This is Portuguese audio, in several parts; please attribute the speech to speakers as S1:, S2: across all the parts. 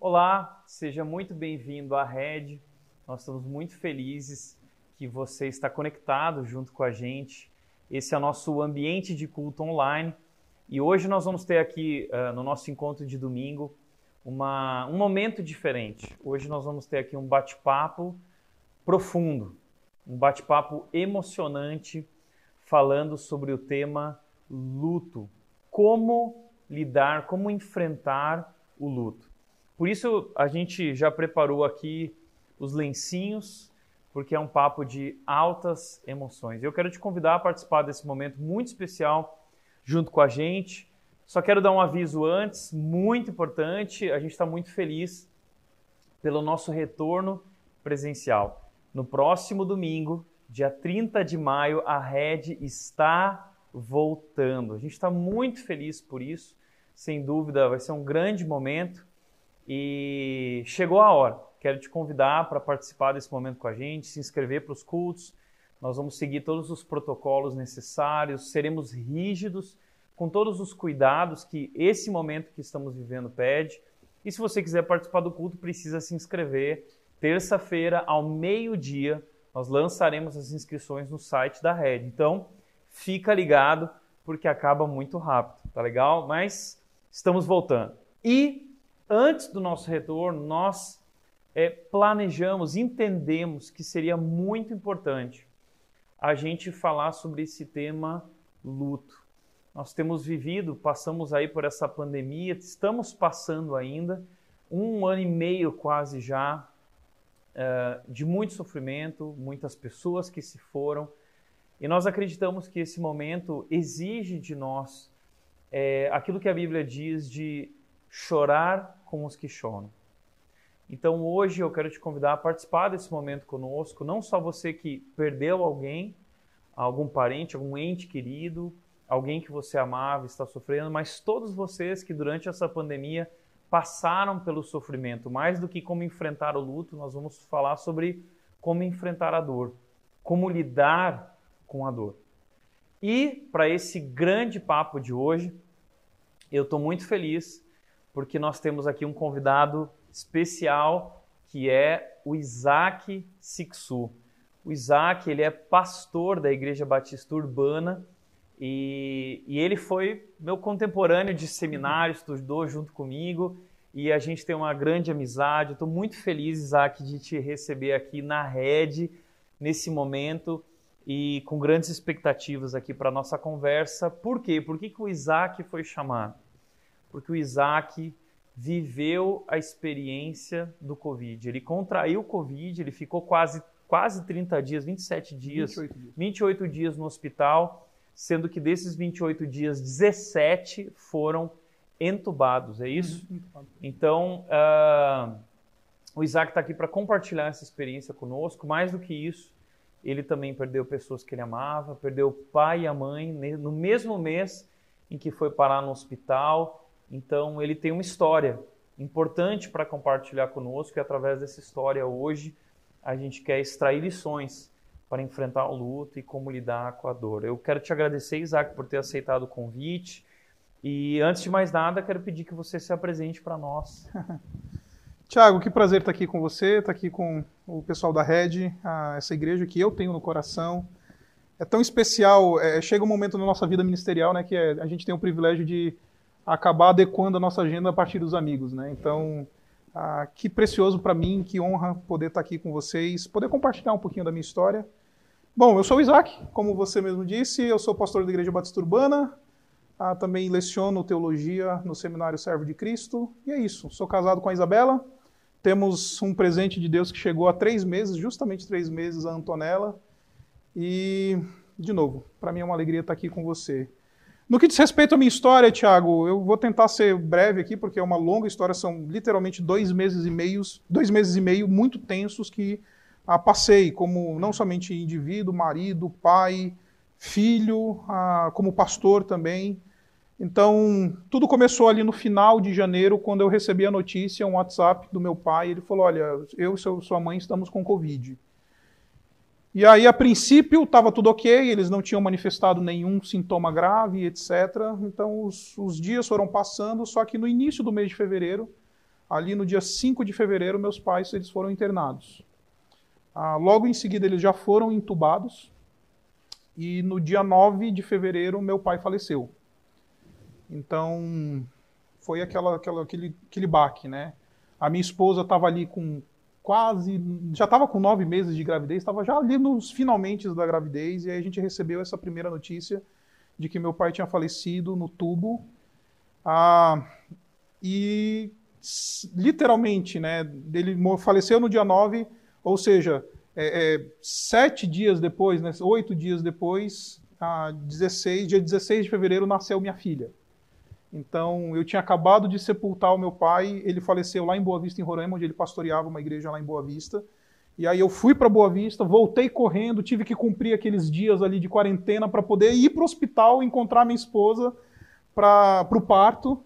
S1: Olá, seja muito bem-vindo à Rede. Nós estamos muito felizes que você está conectado junto com a gente. Esse é o nosso ambiente de culto online e hoje nós vamos ter aqui uh, no nosso encontro de domingo uma, um momento diferente. Hoje nós vamos ter aqui um bate-papo profundo, um bate-papo emocionante falando sobre o tema luto. Como lidar, como enfrentar o luto. Por isso a gente já preparou aqui os lencinhos, porque é um papo de altas emoções. Eu quero te convidar a participar desse momento muito especial junto com a gente. Só quero dar um aviso antes, muito importante. A gente está muito feliz pelo nosso retorno presencial. No próximo domingo, dia 30 de maio, a Red está voltando. A gente está muito feliz por isso sem dúvida vai ser um grande momento e chegou a hora. Quero te convidar para participar desse momento com a gente, se inscrever para os cultos. Nós vamos seguir todos os protocolos necessários, seremos rígidos com todos os cuidados que esse momento que estamos vivendo pede. E se você quiser participar do culto, precisa se inscrever. Terça-feira, ao meio-dia, nós lançaremos as inscrições no site da Rede. Então, fica ligado, porque acaba muito rápido, tá legal? Mas estamos voltando. E antes do nosso retorno, nós é, planejamos, entendemos que seria muito importante a gente falar sobre esse tema luto. Nós temos vivido, passamos aí por essa pandemia, estamos passando ainda um ano e meio quase já uh, de muito sofrimento, muitas pessoas que se foram, e nós acreditamos que esse momento exige de nós é, aquilo que a Bíblia diz de chorar com os que choram. Então hoje eu quero te convidar a participar desse momento conosco, não só você que perdeu alguém, algum parente, algum ente querido, alguém que você amava está sofrendo, mas todos vocês que durante essa pandemia passaram pelo sofrimento. Mais do que como enfrentar o luto, nós vamos falar sobre como enfrentar a dor, como lidar com a dor. E para esse grande papo de hoje, eu estou muito feliz porque nós temos aqui um convidado especial que é o Isaac Sixu. O Isaac ele é pastor da Igreja Batista Urbana e, e ele foi meu contemporâneo de seminário, estudou junto comigo e a gente tem uma grande amizade. Estou muito feliz, Isaac, de te receber aqui na rede nesse momento e com grandes expectativas aqui para nossa conversa. Por quê? Por que, que o Isaac foi chamado? Porque o Isaac viveu a experiência do Covid. Ele contraiu o Covid, ele ficou quase, quase 30 dias, 27 dias, 28 dias, 28 dias no hospital, sendo que desses 28 dias, 17 foram entubados, é isso? Uhum, então, uh, o Isaac está aqui para compartilhar essa experiência conosco. Mais do que isso, ele também perdeu pessoas que ele amava, perdeu o pai e a mãe no mesmo mês em que foi parar no hospital. Então, ele tem uma história importante para compartilhar conosco e através dessa história hoje a gente quer extrair lições para enfrentar o luto e como lidar com a dor. Eu quero te agradecer, Isaac, por ter aceitado o convite. E antes de mais nada, quero pedir que você se apresente para nós.
S2: Tiago, que prazer estar aqui com você, estar aqui com o pessoal da Red, essa igreja que eu tenho no coração. É tão especial, é, chega um momento na nossa vida ministerial né, que é, a gente tem o privilégio de acabar adequando a nossa agenda a partir dos amigos. Né? Então, ah, que precioso para mim, que honra poder estar aqui com vocês, poder compartilhar um pouquinho da minha história. Bom, eu sou o Isaac, como você mesmo disse, eu sou pastor da Igreja Batista Urbana, ah, também leciono teologia no Seminário Servo de Cristo, e é isso. Sou casado com a Isabela, temos um presente de Deus que chegou há três meses, justamente três meses, a Antonella. E, de novo, para mim é uma alegria estar aqui com você. No que diz respeito à minha história, Tiago, eu vou tentar ser breve aqui, porque é uma longa história, são literalmente dois meses e meio, dois meses e meio muito tensos que ah, passei, como não somente indivíduo, marido, pai, filho, ah, como pastor também. Então, tudo começou ali no final de janeiro, quando eu recebi a notícia, um WhatsApp do meu pai. Ele falou: Olha, eu e sua mãe estamos com Covid. E aí, a princípio, estava tudo ok, eles não tinham manifestado nenhum sintoma grave, etc. Então, os, os, dias foram passando, só que no início do mês de fevereiro, ali no dia 5 de fevereiro, meus pais eles foram internados. Ah, logo em seguida, eles já foram entubados. E no dia 9 de fevereiro, meu pai faleceu. Então, foi aquela, aquela, aquele, aquele baque, né? A minha esposa estava ali com quase. Já estava com nove meses de gravidez, estava já ali nos finalmente da gravidez, e aí a gente recebeu essa primeira notícia de que meu pai tinha falecido no tubo. Ah, e literalmente, né? Ele faleceu no dia 9, ou seja, é, é, sete dias depois, né, oito dias depois, ah, 16, dia 16 de fevereiro, nasceu minha filha. Então, eu tinha acabado de sepultar o meu pai, ele faleceu lá em Boa Vista, em Roraima, onde ele pastoreava uma igreja lá em Boa Vista. E aí eu fui para Boa Vista, voltei correndo, tive que cumprir aqueles dias ali de quarentena para poder ir para o hospital encontrar minha esposa para o parto.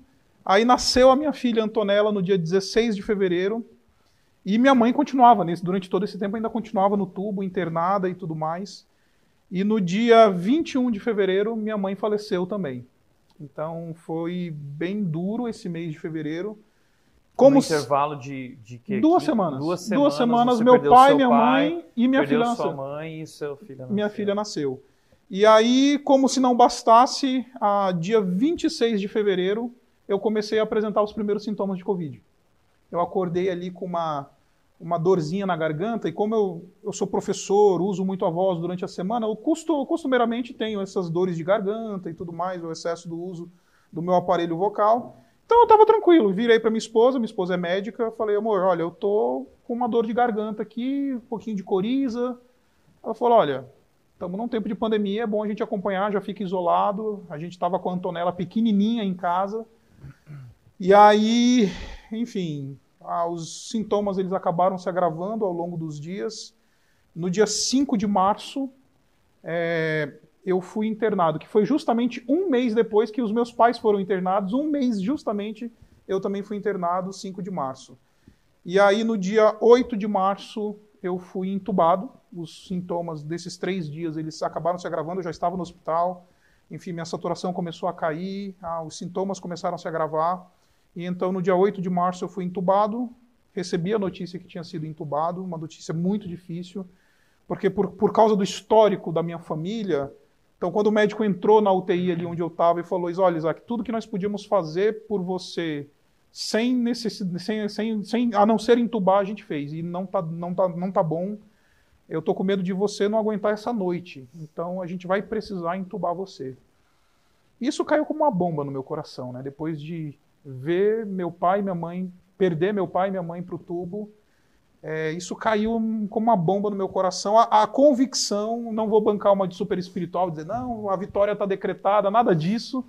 S2: Aí nasceu a minha filha Antonella no dia 16 de fevereiro. E minha mãe continuava nesse, durante todo esse tempo ainda continuava no tubo, internada e tudo mais. E no dia 21 de fevereiro, minha mãe faleceu também. Então foi bem duro esse mês de fevereiro.
S1: Como um intervalo de, de que,
S2: duas, semanas. duas semanas. Duas semanas, meu pai, minha pai, mãe e minha filha nasceu.
S1: Mãe e seu filho nasceu.
S2: Minha filha nasceu. E aí, como se não bastasse, a dia 26 de fevereiro, eu comecei a apresentar os primeiros sintomas de Covid. Eu acordei ali com uma uma dorzinha na garganta, e como eu, eu sou professor, uso muito a voz durante a semana, eu costumo, costumeiramente tenho essas dores de garganta e tudo mais, o excesso do uso do meu aparelho vocal. Então eu estava tranquilo, virei para minha esposa, minha esposa é médica, falei, amor, olha, eu tô com uma dor de garganta aqui, um pouquinho de coriza. Ela falou, olha, estamos num tempo de pandemia, é bom a gente acompanhar, já fica isolado. A gente estava com a Antonella pequenininha em casa. E aí, enfim, ah, os sintomas eles acabaram se agravando ao longo dos dias. No dia 5 de março, é, eu fui internado, que foi justamente um mês depois que os meus pais foram internados, um mês justamente eu também fui internado, 5 de março. E aí no dia 8 de março eu fui entubado, os sintomas desses três dias eles acabaram se agravando, eu já estava no hospital, enfim, minha saturação começou a cair, ah, os sintomas começaram a se agravar, e então, no dia 8 de março, eu fui entubado, recebi a notícia que tinha sido entubado, uma notícia muito difícil, porque por, por causa do histórico da minha família, então quando o médico entrou na UTI ali onde eu estava e falou, olha, Isaac, tudo que nós podíamos fazer por você sem sem, sem, sem, a não ser entubar, a gente fez, e não tá, não tá, não tá bom, eu tô com medo de você não aguentar essa noite, então a gente vai precisar entubar você. Isso caiu como uma bomba no meu coração, né? Depois de ver meu pai e minha mãe, perder meu pai e minha mãe para o tubo, é, isso caiu como uma bomba no meu coração. A, a, convicção, não vou bancar uma de super espiritual, dizer, não, a vitória está decretada, nada disso.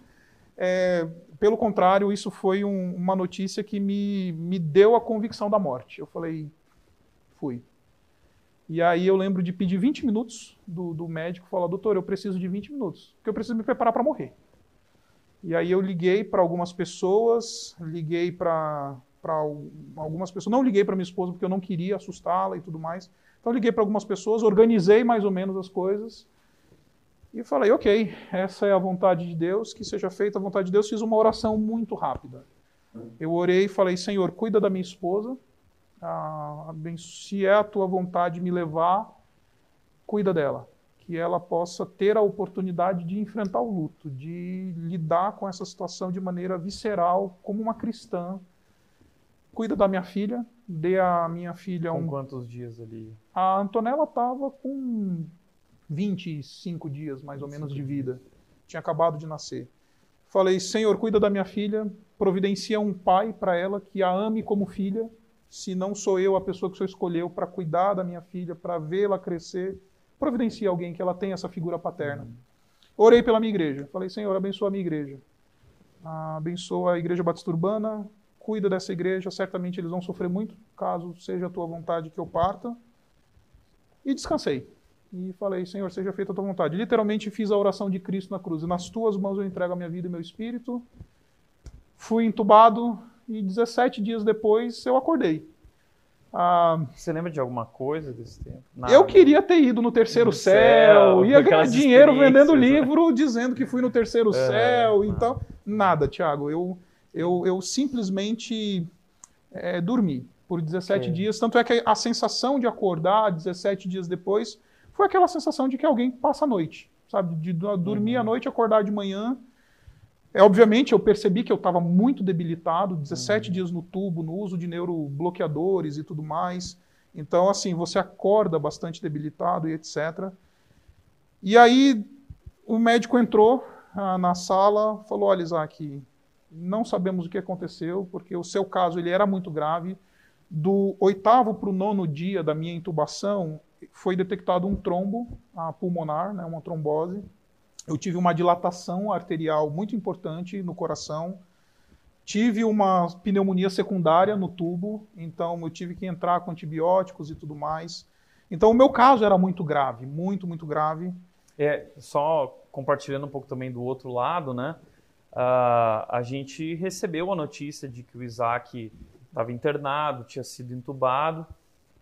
S2: É, pelo contrário, isso foi um, uma notícia que me, me deu a convicção da morte. Eu falei, fui. E aí eu lembro de pedir 20 minutos do, do médico, falar, doutor, eu preciso de 20 minutos, porque eu preciso me preparar para morrer. E aí eu liguei para algumas pessoas, liguei para algumas pessoas, não liguei para minha esposa porque eu não queria assustá-la e tudo mais. Então liguei para algumas pessoas, organizei mais ou menos as coisas e falei, ok, essa é a vontade de Deus, que seja feita a vontade de Deus. Fiz uma oração muito rápida. Eu orei e falei, Senhor, cuida da minha esposa, ah, se é a tua vontade me levar, cuida dela que ela possa ter a oportunidade de enfrentar o luto, de lidar com essa situação de maneira visceral, como uma cristã. Cuida da minha filha, dê a minha filha
S1: com
S2: um.
S1: quantos dias ali?
S2: A Antonella estava com 25 dias, mais ou menos, de vida. Tinha acabado de nascer. Falei, Senhor, cuida da minha filha, providencia um pai para ela que a ame como filha. Se não sou eu a pessoa que o Senhor escolheu para cuidar da minha filha, para vê-la crescer providencie alguém que ela tenha essa figura paterna. Orei pela minha igreja. Falei, Senhor, abençoa a minha igreja. Abençoa a igreja batista urbana. Cuida dessa igreja. Certamente eles vão sofrer muito, caso seja a tua vontade que eu parta. E descansei. E falei, Senhor, seja feita a tua vontade. Literalmente fiz a oração de Cristo na cruz. Nas tuas mãos eu entrego a minha vida e meu espírito. Fui entubado e 17 dias depois eu acordei.
S1: Ah, Você lembra de alguma coisa desse tempo?
S2: Nada. Eu queria ter ido no terceiro no céu, céu, ia ganhar dinheiro vendendo livro, né? dizendo que fui no terceiro é, céu e tal. Nada, Tiago. Eu, eu, eu simplesmente é, dormir por 17 dias. Tanto é que a sensação de acordar 17 dias depois foi aquela sensação de que alguém passa a noite, sabe? De dormir uhum. à noite e acordar de manhã. É, obviamente, eu percebi que eu estava muito debilitado, 17 uhum. dias no tubo, no uso de neurobloqueadores e tudo mais. Então, assim, você acorda bastante debilitado e etc. E aí, o médico entrou ah, na sala, falou: Olha, Isaac, não sabemos o que aconteceu, porque o seu caso ele era muito grave. Do oitavo para o nono dia da minha intubação, foi detectado um trombo pulmonar, né, uma trombose. Eu tive uma dilatação arterial muito importante no coração. Tive uma pneumonia secundária no tubo, então eu tive que entrar com antibióticos e tudo mais. Então o meu caso era muito grave, muito, muito grave.
S1: É, só compartilhando um pouco também do outro lado, né? Uh, a gente recebeu a notícia de que o Isaac estava internado, tinha sido entubado,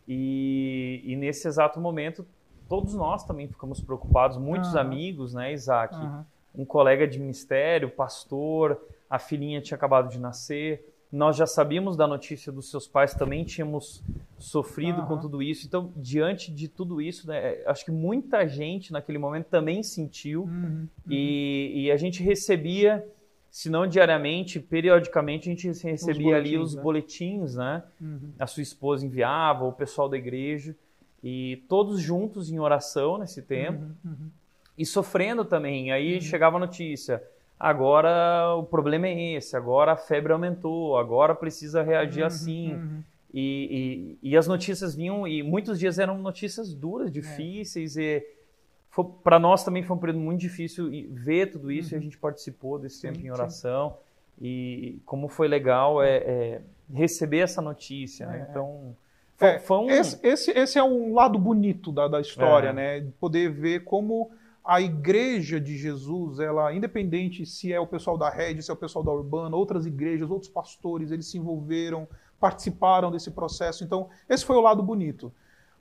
S1: e, e, nesse exato momento todos nós também ficamos preocupados, muitos uhum. amigos, né, Isaac? Uhum. Um colega de ministério, pastor, a filhinha tinha acabado de nascer, nós já sabíamos da notícia dos seus pais, também tínhamos sofrido uhum. com tudo isso. Então, diante de tudo isso, né, acho que muita gente naquele momento também sentiu uhum. E, e, a gente recebia se não diariamente, periodicamente a gente recebia ali os né? boletins, né? Uhum. A sua esposa enviava, o pessoal da igreja, e todos juntos em oração nesse tempo, uhum. Uhum. e sofrendo também. Aí uhum. chegava a notícia, agora o problema é esse, agora a febre aumentou, agora precisa reagir uhum. assim. Uhum. E, e, e, as notícias vinham, e muitos dias eram notícias duras, é. difíceis, é. e para nós também foi um período muito difícil ver tudo isso uhum. e a uhum. gente participou desse sim, tempo em oração. Sim. E como foi legal é, é receber essa notícia. Né? É. Então,
S2: foi, é, foi um... esse, esse, esse, é um lado bonito da, da história, é. né? Poder ver como a igreja de Jesus, ela, independente se é o pessoal da rede, se é o pessoal da Urbana, outras igrejas, outros pastores, eles se envolveram, participaram desse processo. Então, esse foi o lado bonito.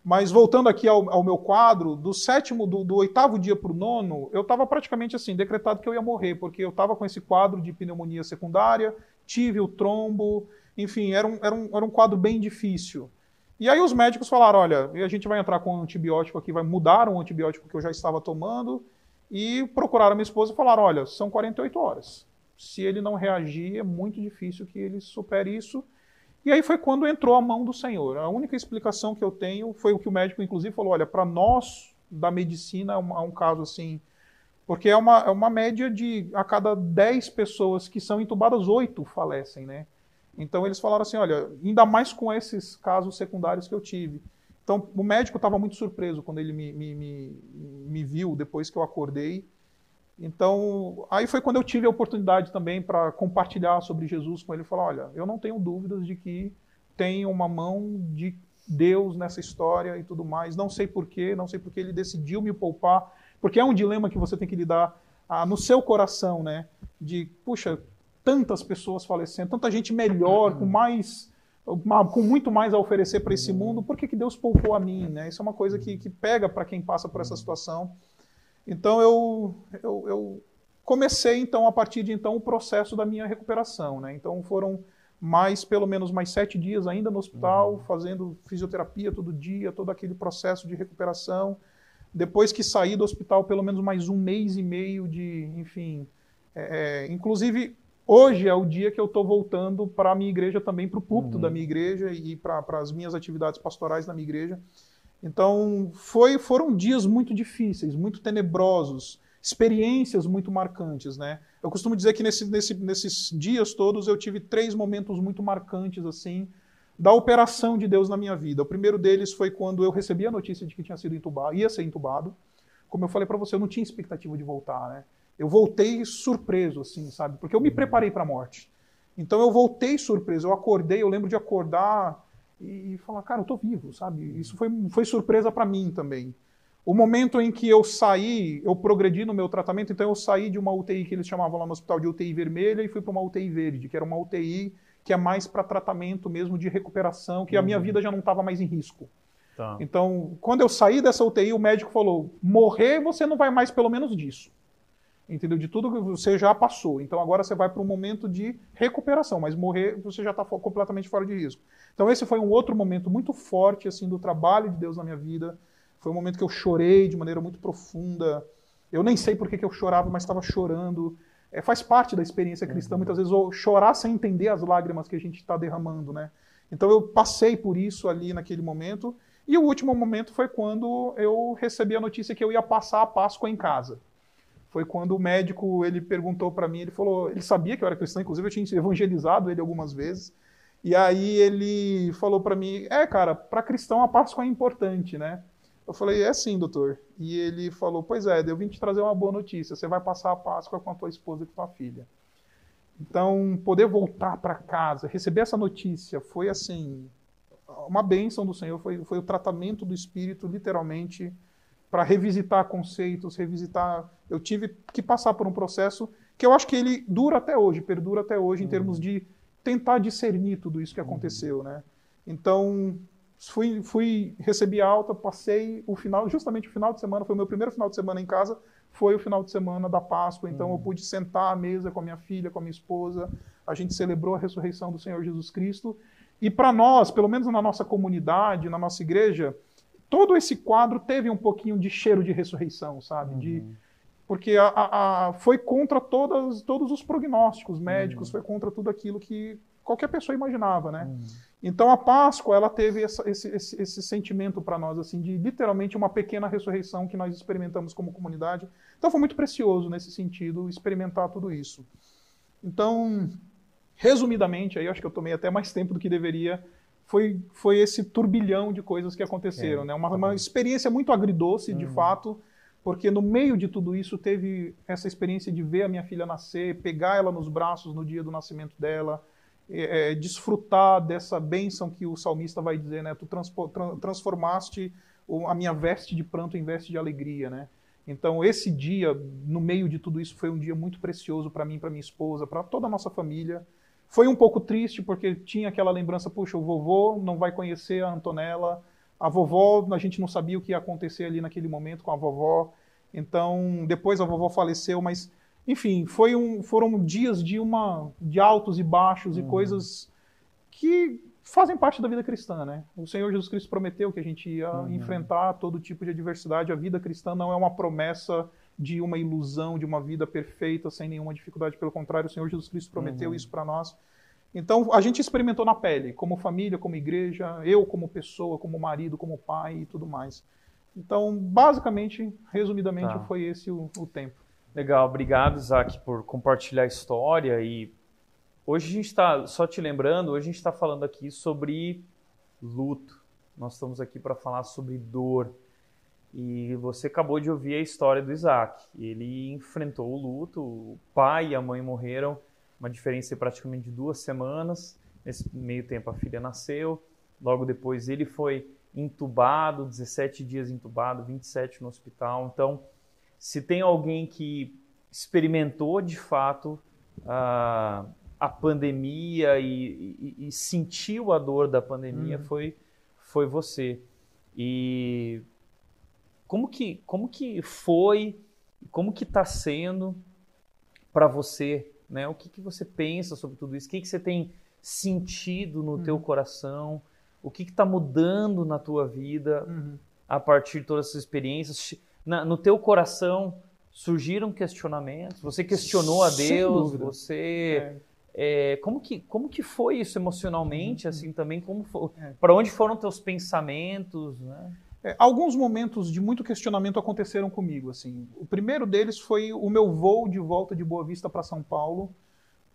S2: Mas voltando aqui ao, ao meu quadro, do sétimo, do, do oitavo dia para o nono, eu estava praticamente assim, decretado que eu ia morrer, porque eu estava com esse quadro de pneumonia secundária, tive o trombo, enfim, era um, era um, era um quadro bem difícil. E aí os médicos falaram, olha, a gente vai entrar com um antibiótico aqui, vai mudar um antibiótico que eu já estava tomando, e procuraram minha esposa e falaram, olha, são 48 horas. Se ele não reagir, é muito difícil que ele supere isso, e aí foi quando entrou a mão do Senhor. A única explicação que eu tenho foi o que o médico, inclusive, falou: olha, para nós da medicina é um, é um, caso assim. Porque é uma, é uma média de a cada 10 pessoas que são entubadas, 8 falecem, né? Então eles falaram assim: olha, ainda mais com esses casos secundários que eu tive. Então o médico estava muito surpreso quando ele me, me, me, me viu depois que eu acordei. Então, aí foi quando eu tive a oportunidade também para compartilhar sobre Jesus com ele. Falar: olha, eu não tenho dúvidas de que tem uma mão de Deus nessa história e tudo mais. Não sei porquê, não sei porque ele decidiu me poupar, porque é um dilema que você tem que lidar ah, no seu coração, né? De, puxa, tantas pessoas falecendo, tanta gente melhor, com mais. com muito mais a oferecer para esse mundo, por que, que Deus poupou a mim? Né? Isso é uma coisa que, que pega para quem passa por essa situação. Então eu, eu, eu, comecei então a partir de então o processo da minha recuperação, né? Então foram mais pelo menos mais sete dias ainda no hospital, uhum. fazendo fisioterapia todo dia, todo aquele processo de recuperação. Depois que saí do hospital, pelo menos mais um mês e meio de, enfim, é, é inclusive hoje é o dia que eu estou voltando para a minha igreja também, para o púlpito uhum. da minha igreja e para as minhas atividades pastorais na minha igreja. Então, foi, foram dias muito difíceis, muito tenebrosos, experiências muito marcantes, né? Eu costumo dizer que nesse, nesse, nesses dias todos eu tive três momentos muito marcantes, assim, da operação de Deus na minha vida. O primeiro deles foi quando eu recebi a notícia de que tinha sido entubado, ia ser entubado. Como eu falei para você, eu não tinha expectativa de voltar, né? Eu voltei surpreso, assim, sabe? Porque eu me preparei para a morte. Então eu voltei surpreso. Eu acordei, eu lembro de acordar e, falar, cara, eu tô vivo, sabe? Isso foi, foi surpresa para mim também. O momento em que eu saí, eu progredi no meu tratamento, então eu saí de uma UTI que eles chamavam lá no hospital de UTI vermelha e fui para uma UTI verde, que era uma UTI que é mais para tratamento mesmo de recuperação, que uhum. a minha uhum. vida já não estava mais em risco. Tá. Então, quando eu saí dessa UTI, o médico falou: morrer você não vai mais pelo menos disso. Entendeu? De tudo que você já passou. Então agora você vai para um momento de recuperação, mas morrer você já está completamente fora de risco. Então esse foi um outro momento muito forte assim do trabalho de Deus na minha vida. Foi um momento que eu chorei de maneira muito profunda. Eu nem sei por que, que eu chorava, mas estava chorando. É, faz parte da experiência cristã, uhum. muitas vezes, chorar sem entender as lágrimas que a gente está derramando, né? Então eu passei por isso ali naquele momento. E o último momento foi quando eu recebi a notícia que eu ia passar a Páscoa em casa. Foi quando o médico ele perguntou para mim, ele falou, ele sabia que eu era cristão, inclusive eu tinha evangelizado ele algumas vezes. E aí ele falou para mim, é cara, para cristão a Páscoa é importante, né? Eu falei, é sim, doutor. E ele falou, pois é, eu vim te trazer uma boa notícia. Você vai passar a Páscoa com a tua esposa e com a tua filha. Então, poder voltar para casa, receber essa notícia, foi assim, uma bênção do Senhor, foi, foi o tratamento do Espírito, literalmente, para revisitar conceitos, revisitar. Eu tive que passar por um processo que eu acho que ele dura até hoje, perdura até hoje, em uhum. termos de tentar discernir tudo isso que aconteceu, uhum. né? Então, fui, fui recebi alta, passei o final, justamente o final de semana, foi o meu primeiro final de semana em casa, foi o final de semana da Páscoa, então uhum. eu pude sentar à mesa com a minha filha, com a minha esposa, a gente celebrou a ressurreição do Senhor Jesus Cristo, e para nós, pelo menos na nossa comunidade, na nossa igreja, todo esse quadro teve um pouquinho de cheiro de ressurreição, sabe? Uhum. De, porque a, a, a, foi contra todas, todos os prognósticos médicos, uhum. foi contra tudo aquilo que qualquer pessoa imaginava, né? Uhum. Então a Páscoa ela teve essa, esse, esse, esse, sentimento para nós assim de literalmente uma pequena ressurreição que nós experimentamos como comunidade. Então foi muito precioso nesse sentido experimentar tudo isso. Então, resumidamente, aí acho que eu tomei até mais tempo do que deveria. Foi, foi esse turbilhão de coisas que aconteceram, é, né? Uma, tá uma experiência muito agridoce, de uhum. fato, porque no meio de tudo isso teve essa experiência de ver a minha filha nascer, pegar ela nos braços no dia do nascimento dela, é, é, desfrutar dessa bênção que o salmista vai dizer, né? Tu transformaste a minha veste de pranto em veste de alegria, né? Então esse dia, no meio de tudo isso, foi um dia muito precioso para mim, para minha esposa, para toda a nossa família. Foi um pouco triste porque tinha aquela lembrança, puxa, o vovô não vai conhecer a Antonella, a vovó, a gente não sabia o que ia acontecer ali naquele momento com a vovó. Então, depois a vovó faleceu, mas enfim, foi um, foram dias de uma de altos e baixos uhum. e coisas que fazem parte da vida cristã, né? O Senhor Jesus Cristo prometeu que a gente ia uhum. enfrentar todo tipo de adversidade. A vida cristã não é uma promessa de uma ilusão, de uma vida perfeita, sem nenhuma dificuldade. Pelo contrário, o Senhor Jesus Cristo prometeu uhum. isso para nós. Então, a gente experimentou na pele, como família, como igreja, eu como pessoa, como marido, como pai e tudo mais. Então, basicamente, resumidamente, tá. foi esse o, o tempo.
S1: Legal, obrigado, Isaac, por compartilhar a história. E hoje a gente está, só te lembrando, hoje a gente está falando aqui sobre luto. Nós estamos aqui para falar sobre dor. E você acabou de ouvir a história do Isaac. Ele enfrentou o luto, o pai e a mãe morreram, uma diferença de praticamente de duas semanas. Nesse meio tempo a filha nasceu, logo depois ele foi entubado, 17 dias entubado, 27 no hospital. Então, se tem alguém que experimentou de fato a, a pandemia e, e, e, sentiu a dor da pandemia, uhum. foi, foi você. E como que, como que foi, como que está sendo para você, né? O que, que você pensa sobre tudo isso? O que, que você tem sentido no uhum. teu coração? O que está mudando na tua vida uhum. a partir de todas essas experiências? na, no teu coração surgiram questionamentos? Você questionou a Deus? Você é. É, como que como que foi isso emocionalmente? Uhum. Assim também como é. para onde foram teus pensamentos? Né?
S2: É, alguns momentos de muito questionamento aconteceram comigo. Assim, o primeiro deles foi o meu voo de volta de Boa Vista para São Paulo,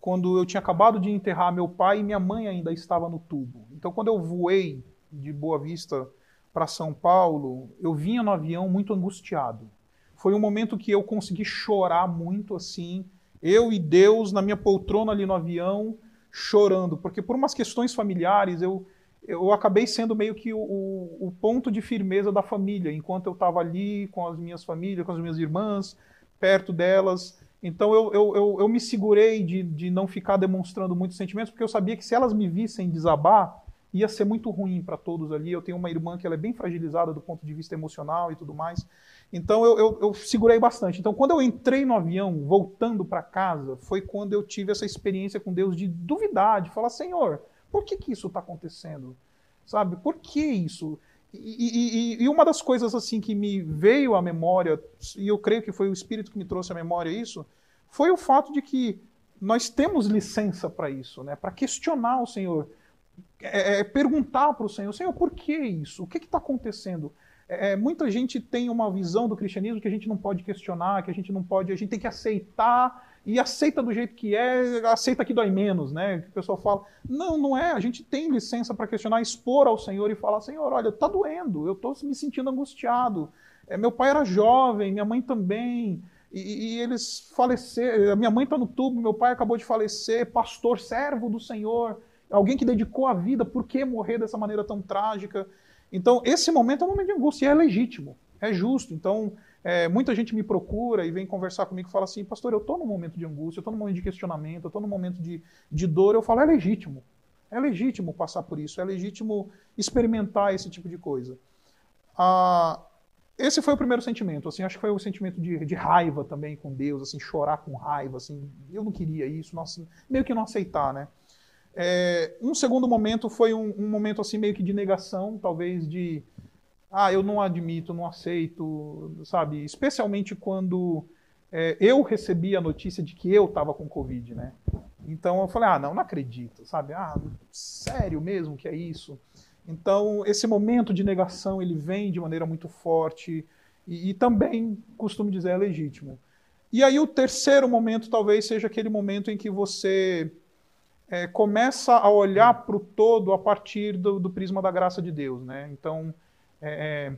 S2: quando eu tinha acabado de enterrar meu pai e minha mãe ainda estava no tubo. Então, quando eu voei de Boa Vista para São Paulo, eu vinha no avião muito angustiado. Foi um momento que eu consegui chorar muito assim, eu e Deus na minha poltrona ali no avião, chorando, porque por umas questões familiares eu, eu acabei sendo meio que o, o, ponto de firmeza da família, enquanto eu estava ali com as minhas famílias, com as minhas irmãs, perto delas. Então eu, eu, eu, eu me segurei de, de não ficar demonstrando muitos sentimentos, porque eu sabia que se elas me vissem desabar, ia ser muito ruim para todos ali. Eu tenho uma irmã que ela é bem fragilizada do ponto de vista emocional e tudo mais. Então eu, eu, eu segurei bastante. Então quando eu entrei no avião, voltando para casa, foi quando eu tive essa experiência com Deus de duvidar, de falar, Senhor, por que, que isso está acontecendo? Sabe? Por que isso? E, e, e, uma das coisas assim que me veio à memória, e eu creio que foi o Espírito que me trouxe à memória isso, foi o fato de que nós temos licença para isso, né? para questionar o Senhor. É, é, perguntar para o Senhor, Senhor, por que isso? O que está acontecendo? É, é, muita gente tem uma visão do cristianismo que a gente não pode questionar, que a gente não pode, a gente tem que aceitar e aceita do jeito que é, aceita que dói menos, né? Que o pessoal fala, não, não é. A gente tem licença para questionar, expor ao Senhor e falar, Senhor, olha, está doendo, eu estou me sentindo angustiado. É, meu pai era jovem, minha mãe também. E, e, eles faleceram. Minha mãe está no tubo, meu pai acabou de falecer, pastor, servo do Senhor alguém que dedicou a vida, por que morrer dessa maneira tão trágica? Então, esse momento é um momento de angústia, e é legítimo, é justo. Então, é, muita gente me procura e vem conversar comigo e fala assim, pastor, eu estou num momento de angústia, eu estou num momento de questionamento, eu estou num momento de, de dor. Eu falo, é legítimo. É legítimo passar por isso, é legítimo experimentar esse tipo de coisa. Ah, esse foi o primeiro sentimento, assim, acho que foi o sentimento de, de, raiva também com Deus, assim, chorar com raiva, assim, eu não queria isso, nossa, meio que não aceitar, né? É, um segundo momento foi um, um, momento assim meio que de negação, talvez de ah, eu não admito, não aceito, sabe? Especialmente quando é, eu recebi a notícia de que eu estava com Covid, né? Então eu falei, ah, não, não acredito, sabe? Ah, sério mesmo que é isso? Então esse momento de negação ele vem de maneira muito forte e, e também costumo dizer é legítimo. E aí o terceiro momento talvez seja aquele momento em que você é, começa a olhar para o todo a partir do, do, prisma da graça de Deus. Né? Então, é, é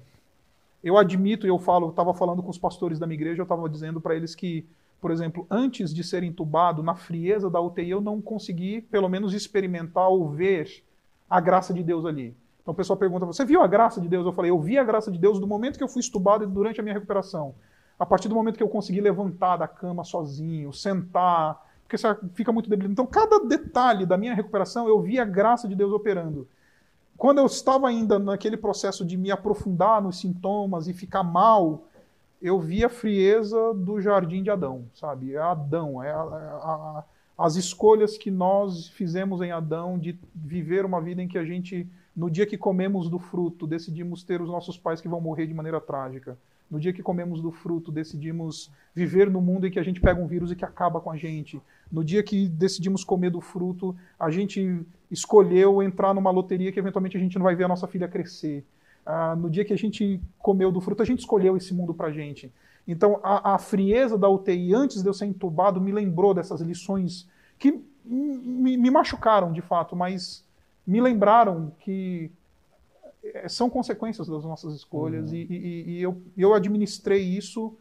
S2: eu admito, eu falo, estava falando com os pastores da minha igreja, eu estava dizendo para eles que, por exemplo, antes de ser entubado, na frieza da UTI, eu não consegui, pelo menos, experimentar ou ver a graça de Deus ali. Então o pessoal pergunta: Você viu a graça de Deus? Eu falei: Eu vi a graça de Deus do momento que eu fui estubado e durante a minha recuperação. A partir do momento que eu consegui levantar da cama sozinho, sentar, porque você fica muito debilitado. Então, cada detalhe da minha recuperação, eu vi a graça de Deus operando. Quando eu estava ainda naquele processo de me aprofundar nos sintomas e ficar mal, eu vi a frieza do jardim de Adão, sabe? É Adão, é a, a, a, as escolhas que nós fizemos em Adão de viver uma vida em que a gente, no dia que comemos do fruto, decidimos ter os nossos pais que vão morrer de maneira trágica. No dia que comemos do fruto, decidimos viver no mundo em que a gente pega um vírus e que acaba com a gente. No dia que decidimos comer do fruto, a gente escolheu entrar numa loteria que eventualmente a gente não vai ver a nossa filha crescer. Ah, no dia que a gente comeu do fruto, a gente escolheu esse mundo para a gente. Então, a, a, frieza da UTI antes de eu ser entubado me lembrou dessas lições que me, me machucaram, de fato, mas me lembraram que é, são consequências das nossas escolhas uhum. e, e, e eu, eu administrei isso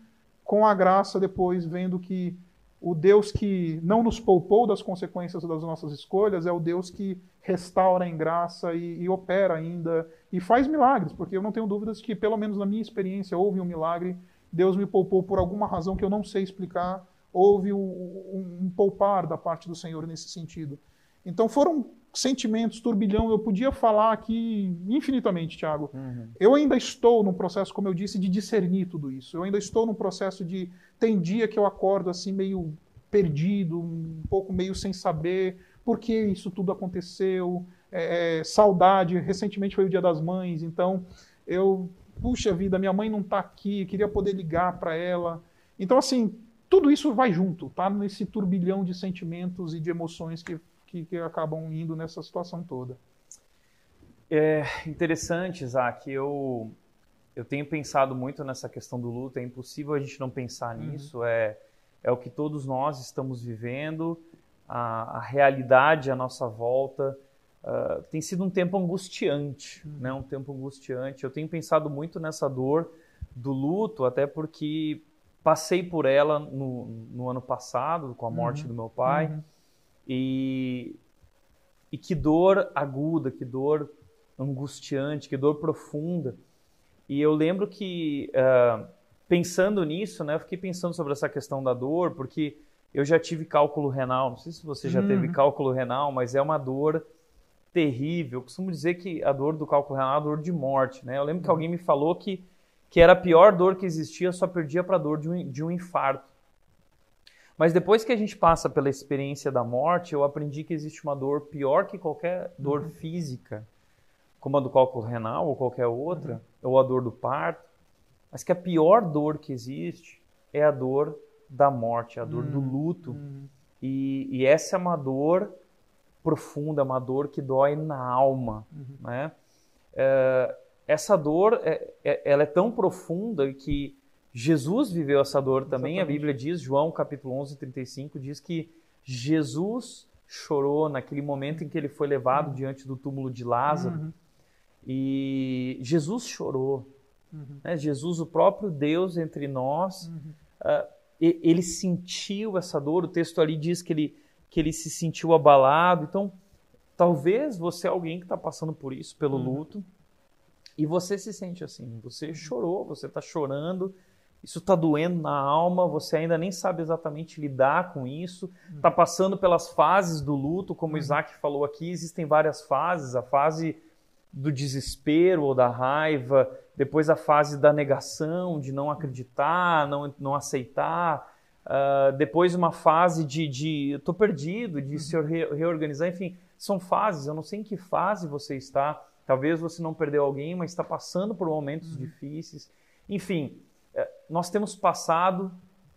S2: com a graça depois, vendo que o Deus que não nos poupou das consequências das nossas escolhas é o Deus que restaura em graça e, e, opera ainda e faz milagres, porque eu não tenho dúvidas que, pelo menos na minha experiência, houve um milagre. Deus me poupou por alguma razão que eu não sei explicar. Houve um, um, um poupar da parte do Senhor nesse sentido. Então foram sentimentos, turbilhão, eu podia falar aqui infinitamente, Tiago. Uhum. Eu ainda estou num processo, como eu disse, de discernir tudo isso. Eu ainda estou num processo de. Tem dia que eu acordo assim, meio perdido, um pouco meio sem saber por que isso tudo aconteceu. É, é, saudade, recentemente foi o Dia das Mães, então eu. Puxa vida, minha mãe não está aqui, queria poder ligar para ela. Então, assim, tudo isso vai junto, tá? Nesse turbilhão de sentimentos e de emoções que que, que acabam indo nessa situação toda.
S1: É interessante, Isaac. Eu, eu tenho pensado muito nessa questão do luto. É impossível a gente não pensar uhum. nisso. É, é o que todos nós estamos vivendo, a, a realidade à nossa volta. Uh, tem sido um tempo angustiante, uhum. né? Um tempo angustiante. Eu tenho pensado muito nessa dor do luto, até porque passei por ela no, no ano passado, com a morte uhum. do meu pai. Uhum. E, e que dor aguda, que dor angustiante, que dor profunda. E eu lembro que, uh, pensando nisso, né, eu fiquei pensando sobre essa questão da dor, porque eu já tive cálculo renal, não sei se você já uhum. teve cálculo renal, mas é uma dor terrível. Eu costumo dizer que a dor do cálculo renal é a dor de morte, né? Eu lembro que alguém me falou que, que era a pior dor que existia, só perdia para a dor de um, de um infarto. Mas depois que a gente passa pela experiência da morte, eu aprendi que existe uma dor pior que qualquer dor uhum. física, como a do cálculo renal ou qualquer outra, uhum. ou a dor do parto, mas que a pior dor que existe é a dor da morte, a dor uhum. do luto. Uhum. E, e, essa é uma dor profunda, uma dor que dói na alma, uhum. né? É, essa dor, é, é, ela é tão profunda que Jesus viveu essa dor também. Exatamente. A Bíblia diz, João capítulo 11, 35, diz que Jesus chorou naquele momento em que ele foi levado uhum. diante do túmulo de Lázaro. Uhum. E Jesus chorou. Uhum. Né? Jesus, o próprio Deus entre nós, uh, ele sentiu essa dor. O texto ali diz que ele, que ele se sentiu abalado. Então, talvez você é alguém que está passando por isso, pelo uhum. luto, e você se sente assim. Você chorou, você está chorando isso está doendo na alma, você ainda nem sabe exatamente lidar com isso, está passando pelas fases do luto, como o Isaac falou aqui, existem várias fases, a fase do desespero ou da raiva, depois a fase da negação, de não acreditar, não, não aceitar, uh, depois uma fase de, de estou perdido, de se re, reorganizar, enfim, são fases, eu não sei em que fase você está, talvez você não perdeu alguém, mas está passando por momentos uhum. difíceis, enfim, nós temos passado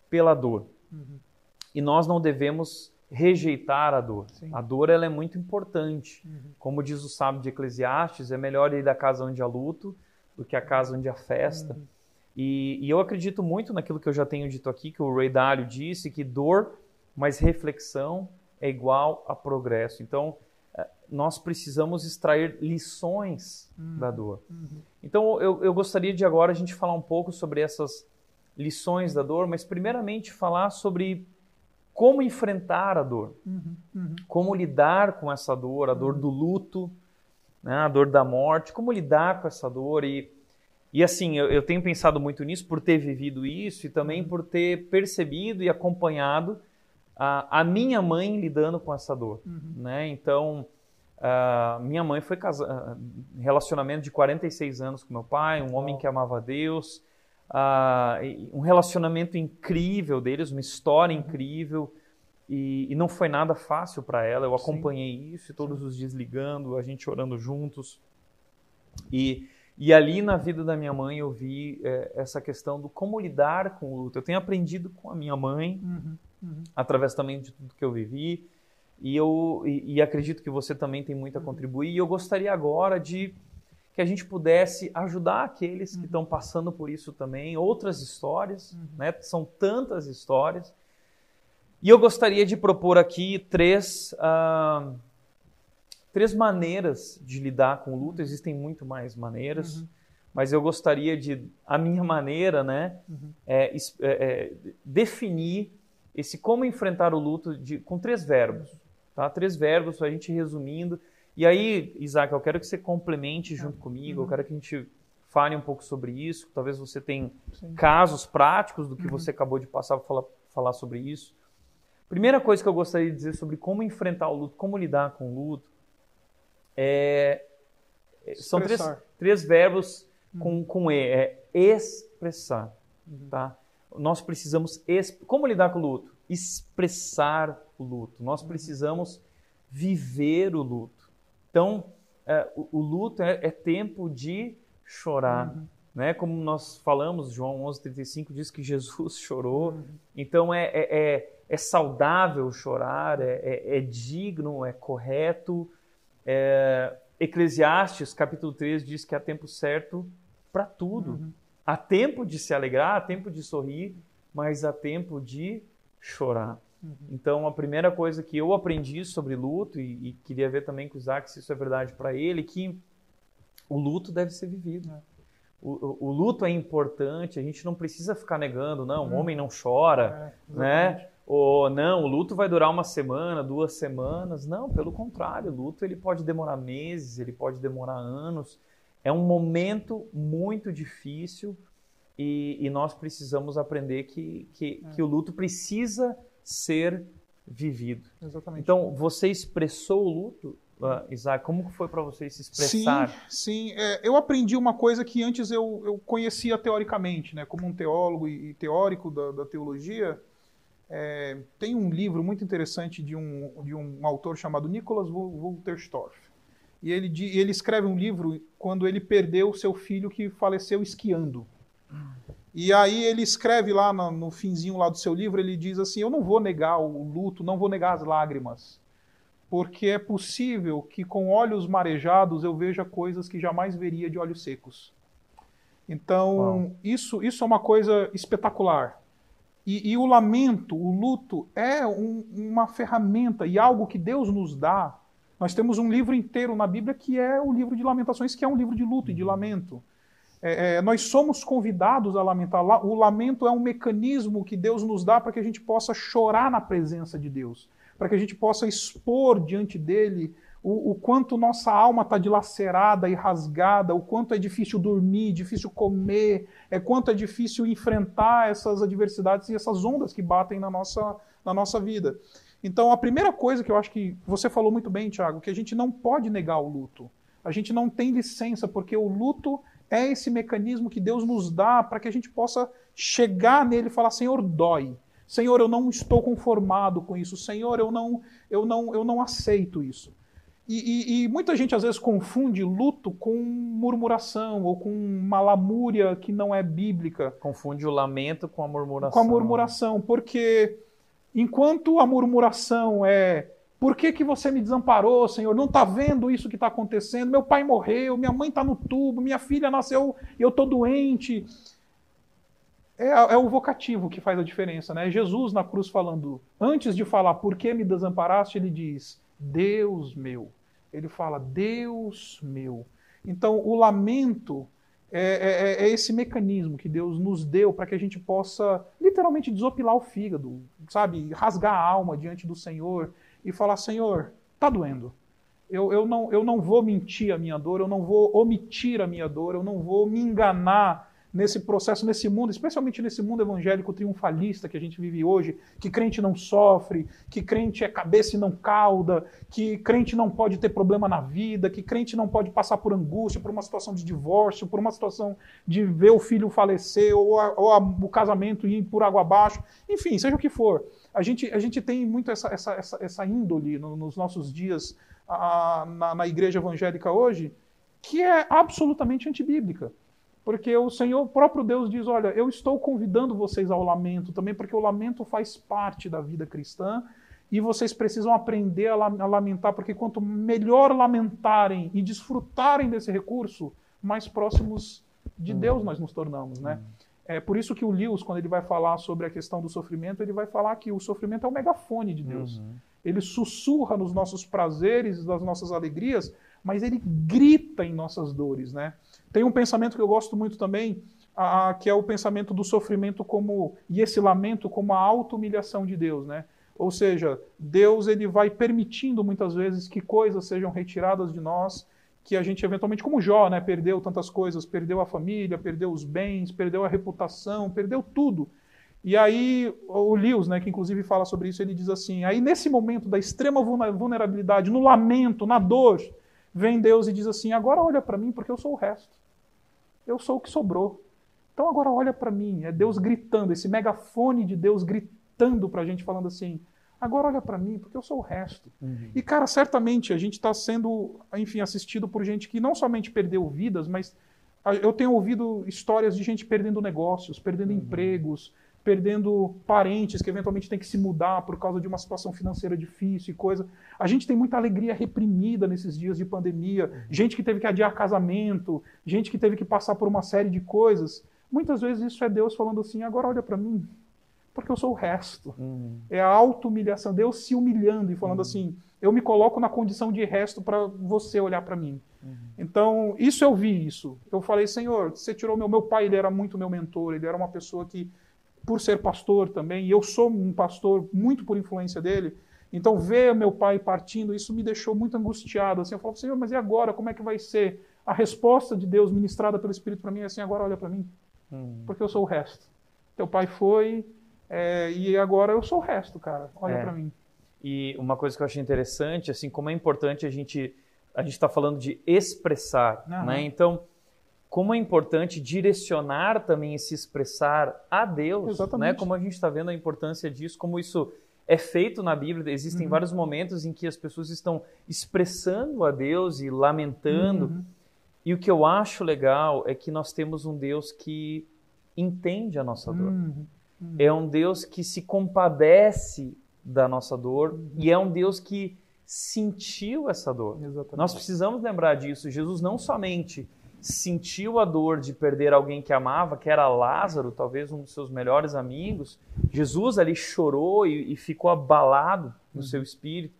S1: pela dor. Uhum. E nós não devemos rejeitar a dor. Sim. A dor ela é muito importante. Uhum. Como diz o sábio de Eclesiastes, é melhor ir da casa onde há luto do que a casa onde há festa. Uhum. E, e, eu acredito muito naquilo que eu já tenho dito aqui, que o Ray Dalio disse, que dor mais reflexão é igual a progresso. Então, nós precisamos extrair lições uhum. da dor. Uhum. Então, eu, eu gostaria de agora a gente falar um pouco sobre essas lições da dor, mas primeiramente falar sobre como enfrentar a dor, uhum. uhum. como lidar com essa dor, a dor do luto, né, a dor da morte, como lidar com essa dor e e assim, eu, eu tenho pensado muito nisso por ter vivido isso e também uhum. por ter percebido e acompanhado a, a minha mãe lidando com essa dor, uhum. né? Então, minha mãe foi casada, relacionamento de 46 anos com meu pai, um homem que amava Deus, uh, um relacionamento incrível deles, uma história uhum. incrível, e, e não foi nada fácil para ela. Eu acompanhei Sim. isso, todos os dias ligando, a gente orando juntos. E, e ali na vida da minha mãe eu vi é, essa questão do como lidar com o luto. Eu tenho aprendido com a minha mãe, uhum, uhum. através também de tudo que eu vivi. E eu e, e acredito que você também tem muito a contribuir. E eu gostaria agora de que a gente pudesse ajudar aqueles que estão passando por isso também, outras histórias, uhum. né? São tantas histórias. E eu gostaria de propor aqui três, uh, três maneiras de lidar com o luto. Existem muito mais maneiras, uhum. mas eu gostaria de, a minha maneira, né, uhum. é, é, é, definir esse como enfrentar o luto de, com três verbos. Tá? Três verbos a gente resumindo. E aí, Isaac, eu quero que você complemente junto ah, comigo, uhum. eu quero que a gente fale um pouco sobre isso. Talvez você tenha Sim. casos práticos do que uhum. você acabou de passar para falar, falar sobre isso. Primeira coisa que eu gostaria de dizer sobre como enfrentar o luto, como lidar com o luto, é, é são três, três verbos uhum. com, com E. É expressar. Uhum. Tá? Nós precisamos. Como lidar com o luto? Expressar o luto, nós precisamos viver o luto. Então, é, o, o, luto é, é, tempo de chorar. Uhum. Né? Como nós falamos, João 11,35 diz que Jesus chorou. Uhum. Então, é, é, é, é saudável chorar, é, é, é digno, é correto. Eclesiastes, capítulo 3, diz que há tempo certo para tudo. Uhum. Há tempo de se alegrar, há tempo de sorrir, mas há tempo de chorar. Uhum. Então, a primeira coisa que eu aprendi sobre luto, e, e queria ver também com o Isaac se isso é verdade para ele, que o luto deve ser vivido. É. O, o, o, luto é importante, a gente não precisa ficar negando, não, o uhum. homem não chora, é, né? Ou não, o luto vai durar uma semana, duas semanas. Não, pelo contrário, o luto ele pode demorar meses, ele pode demorar anos. É um momento muito difícil e, e nós precisamos aprender que, que, é. que o luto precisa ser vivido.
S2: Exatamente.
S1: Então, você expressou o luto, uh, Isaac, como foi para você se expressar?
S2: Sim, sim. É, eu aprendi uma coisa que antes eu, eu conhecia teoricamente, né? Como um teólogo e, teórico da, da teologia, é, tem um livro muito interessante de um, de um autor chamado Nicholas Wolterstorff. E ele, ele escreve um livro quando ele perdeu seu filho que faleceu esquiando. E aí ele escreve lá no, no finzinho lá do seu livro, ele diz assim, eu não vou negar o luto, não vou negar as lágrimas, porque é possível que com olhos marejados eu veja coisas que jamais veria de olhos secos. Então, isso, isso é uma coisa espetacular. E, e o lamento, o luto, é um, uma ferramenta e algo que Deus nos dá. Nós temos um livro inteiro na Bíblia que é o livro de Lamentações, que é um livro de luto e de lamento. É, é, nós somos convidados a lamentar. O lamento é um mecanismo que Deus nos dá para que a gente possa chorar na presença de Deus, para que a gente possa expor diante dele o, o quanto nossa alma está dilacerada e rasgada, o quanto é difícil dormir, difícil comer, é quanto é difícil enfrentar essas adversidades e essas ondas que batem na nossa, na nossa vida. Então, a primeira coisa que eu acho que você falou muito bem, Tiago, que a gente não pode negar o luto. A gente não tem licença, porque o luto é esse mecanismo que Deus nos dá para que a gente possa chegar nele e falar: Senhor, dói. Senhor, eu não estou conformado com isso. Senhor, eu não, eu não, eu não aceito isso. E, e, e, muita gente às vezes confunde luto com murmuração ou com uma lamúria que não é bíblica.
S1: Confunde o lamento com a murmuração.
S2: Com a murmuração, porque enquanto a murmuração é por que, que você me desamparou, Senhor? Não está vendo isso que está acontecendo? Meu pai morreu, minha mãe está no tubo, minha filha nasceu e eu estou doente. É, é, o vocativo que faz a diferença, né? Jesus na cruz falando, antes de falar por que me desamparaste, ele diz, Deus meu ele fala Deus meu. Então, o lamento é, é, é, é esse mecanismo que Deus nos deu para que a gente possa literalmente desopilar o fígado, sabe? Rasgar a alma diante do Senhor e falar: Senhor, tá doendo. Eu, eu, não, eu não vou mentir a minha dor, eu não vou omitir a minha dor, eu não vou me enganar nesse processo, nesse mundo, especialmente nesse mundo evangélico triunfalista que a gente vive hoje, que crente não sofre, que crente é cabeça e não cauda, que crente não pode ter problema na vida, que crente não pode passar por angústia, por uma situação de divórcio, por uma situação de ver o filho falecer ou, a, ou a, o casamento ir por água abaixo, enfim, seja o que for. A gente, a gente tem muito essa, essa, essa, essa índole no, nos nossos dias a, na, na igreja evangélica hoje, que é absolutamente antibíblica. Porque o Senhor, o próprio Deus diz: Olha, eu estou convidando vocês ao lamento também, porque o lamento faz parte da vida cristã e vocês precisam aprender a lamentar, porque quanto melhor lamentarem e desfrutarem desse recurso, mais próximos de Deus nós nos tornamos, né? É por isso que o Lewis, quando ele vai falar sobre a questão do sofrimento, ele vai falar que o sofrimento é o megafone de Deus. Uhum. Ele sussurra nos nossos prazeres, nas nossas alegrias, mas ele grita em nossas dores, né? Tem um pensamento que eu gosto muito também, a, que é o pensamento do sofrimento como e esse lamento como a auto-humilhação de Deus, né? Ou seja, Deus ele vai permitindo muitas vezes que coisas sejam retiradas de nós, que a gente eventualmente, como Jó, né, perdeu tantas coisas, perdeu a família, perdeu os bens, perdeu a reputação, perdeu tudo. E aí o Lewis, né, que inclusive fala sobre isso, ele diz assim: aí nesse momento da extrema vulnerabilidade, no lamento, na dor, vem Deus e diz assim: agora olha para mim porque eu sou o resto. Eu sou o que sobrou. Então agora olha para mim. É Deus gritando, esse megafone de Deus gritando para a gente, falando assim: agora olha para mim porque eu sou o resto. Uhum. E cara, certamente a gente está sendo, enfim, assistido por gente que não somente perdeu vidas, mas eu tenho ouvido histórias de gente perdendo negócios, perdendo uhum. empregos, perdendo parentes que eventualmente têm que se mudar por causa de uma situação financeira difícil e coisa. A gente tem muita alegria reprimida nesses dias de pandemia, gente que teve que adiar casamento, gente que teve que passar por uma série de coisas. Muitas vezes isso é Deus falando assim: agora olha para mim, porque eu sou o resto. Uhum. É a auto-humilhação, Deus se humilhando e falando uhum. assim: eu me coloco na condição de resto para você olhar para mim. Uhum. Então, isso eu vi isso. Eu falei, Senhor, você tirou meu meu pai, ele era muito meu mentor, ele era uma pessoa que por ser pastor também, e eu sou um pastor muito por influência dele. Então, ver meu pai partindo, isso me deixou muito angustiado. Assim, eu falo, Senhor, mas e agora? Como é que vai ser? A resposta de Deus ministrada pelo Espírito para mim é assim: agora olha para mim, hum. porque eu sou o resto. Teu pai foi, é, e agora eu sou o resto, cara. Olha é. para mim.
S1: E uma coisa que eu achei interessante, assim, como é importante a gente a gente está falando de expressar,
S2: Aham.
S1: né? Então, como é importante direcionar também esse expressar a Deus,
S2: Exatamente.
S1: né? Como a gente está vendo a importância disso, como isso é feito na Bíblia. Existem
S2: Uhum.
S1: vários momentos em que as pessoas estão expressando a Deus e lamentando.
S2: Uhum.
S1: E o que eu acho legal é que nós temos um Deus que entende a nossa dor.
S2: Uhum.
S1: É um Deus que se compadece da nossa dor e é um Deus que sentiu essa dor.
S2: Exatamente.
S1: Nós precisamos lembrar disso. Jesus não somente sentiu a dor de perder alguém que amava, que era Lázaro, talvez um dos seus melhores amigos. Jesus ali chorou e, e ficou abalado no seu espírito.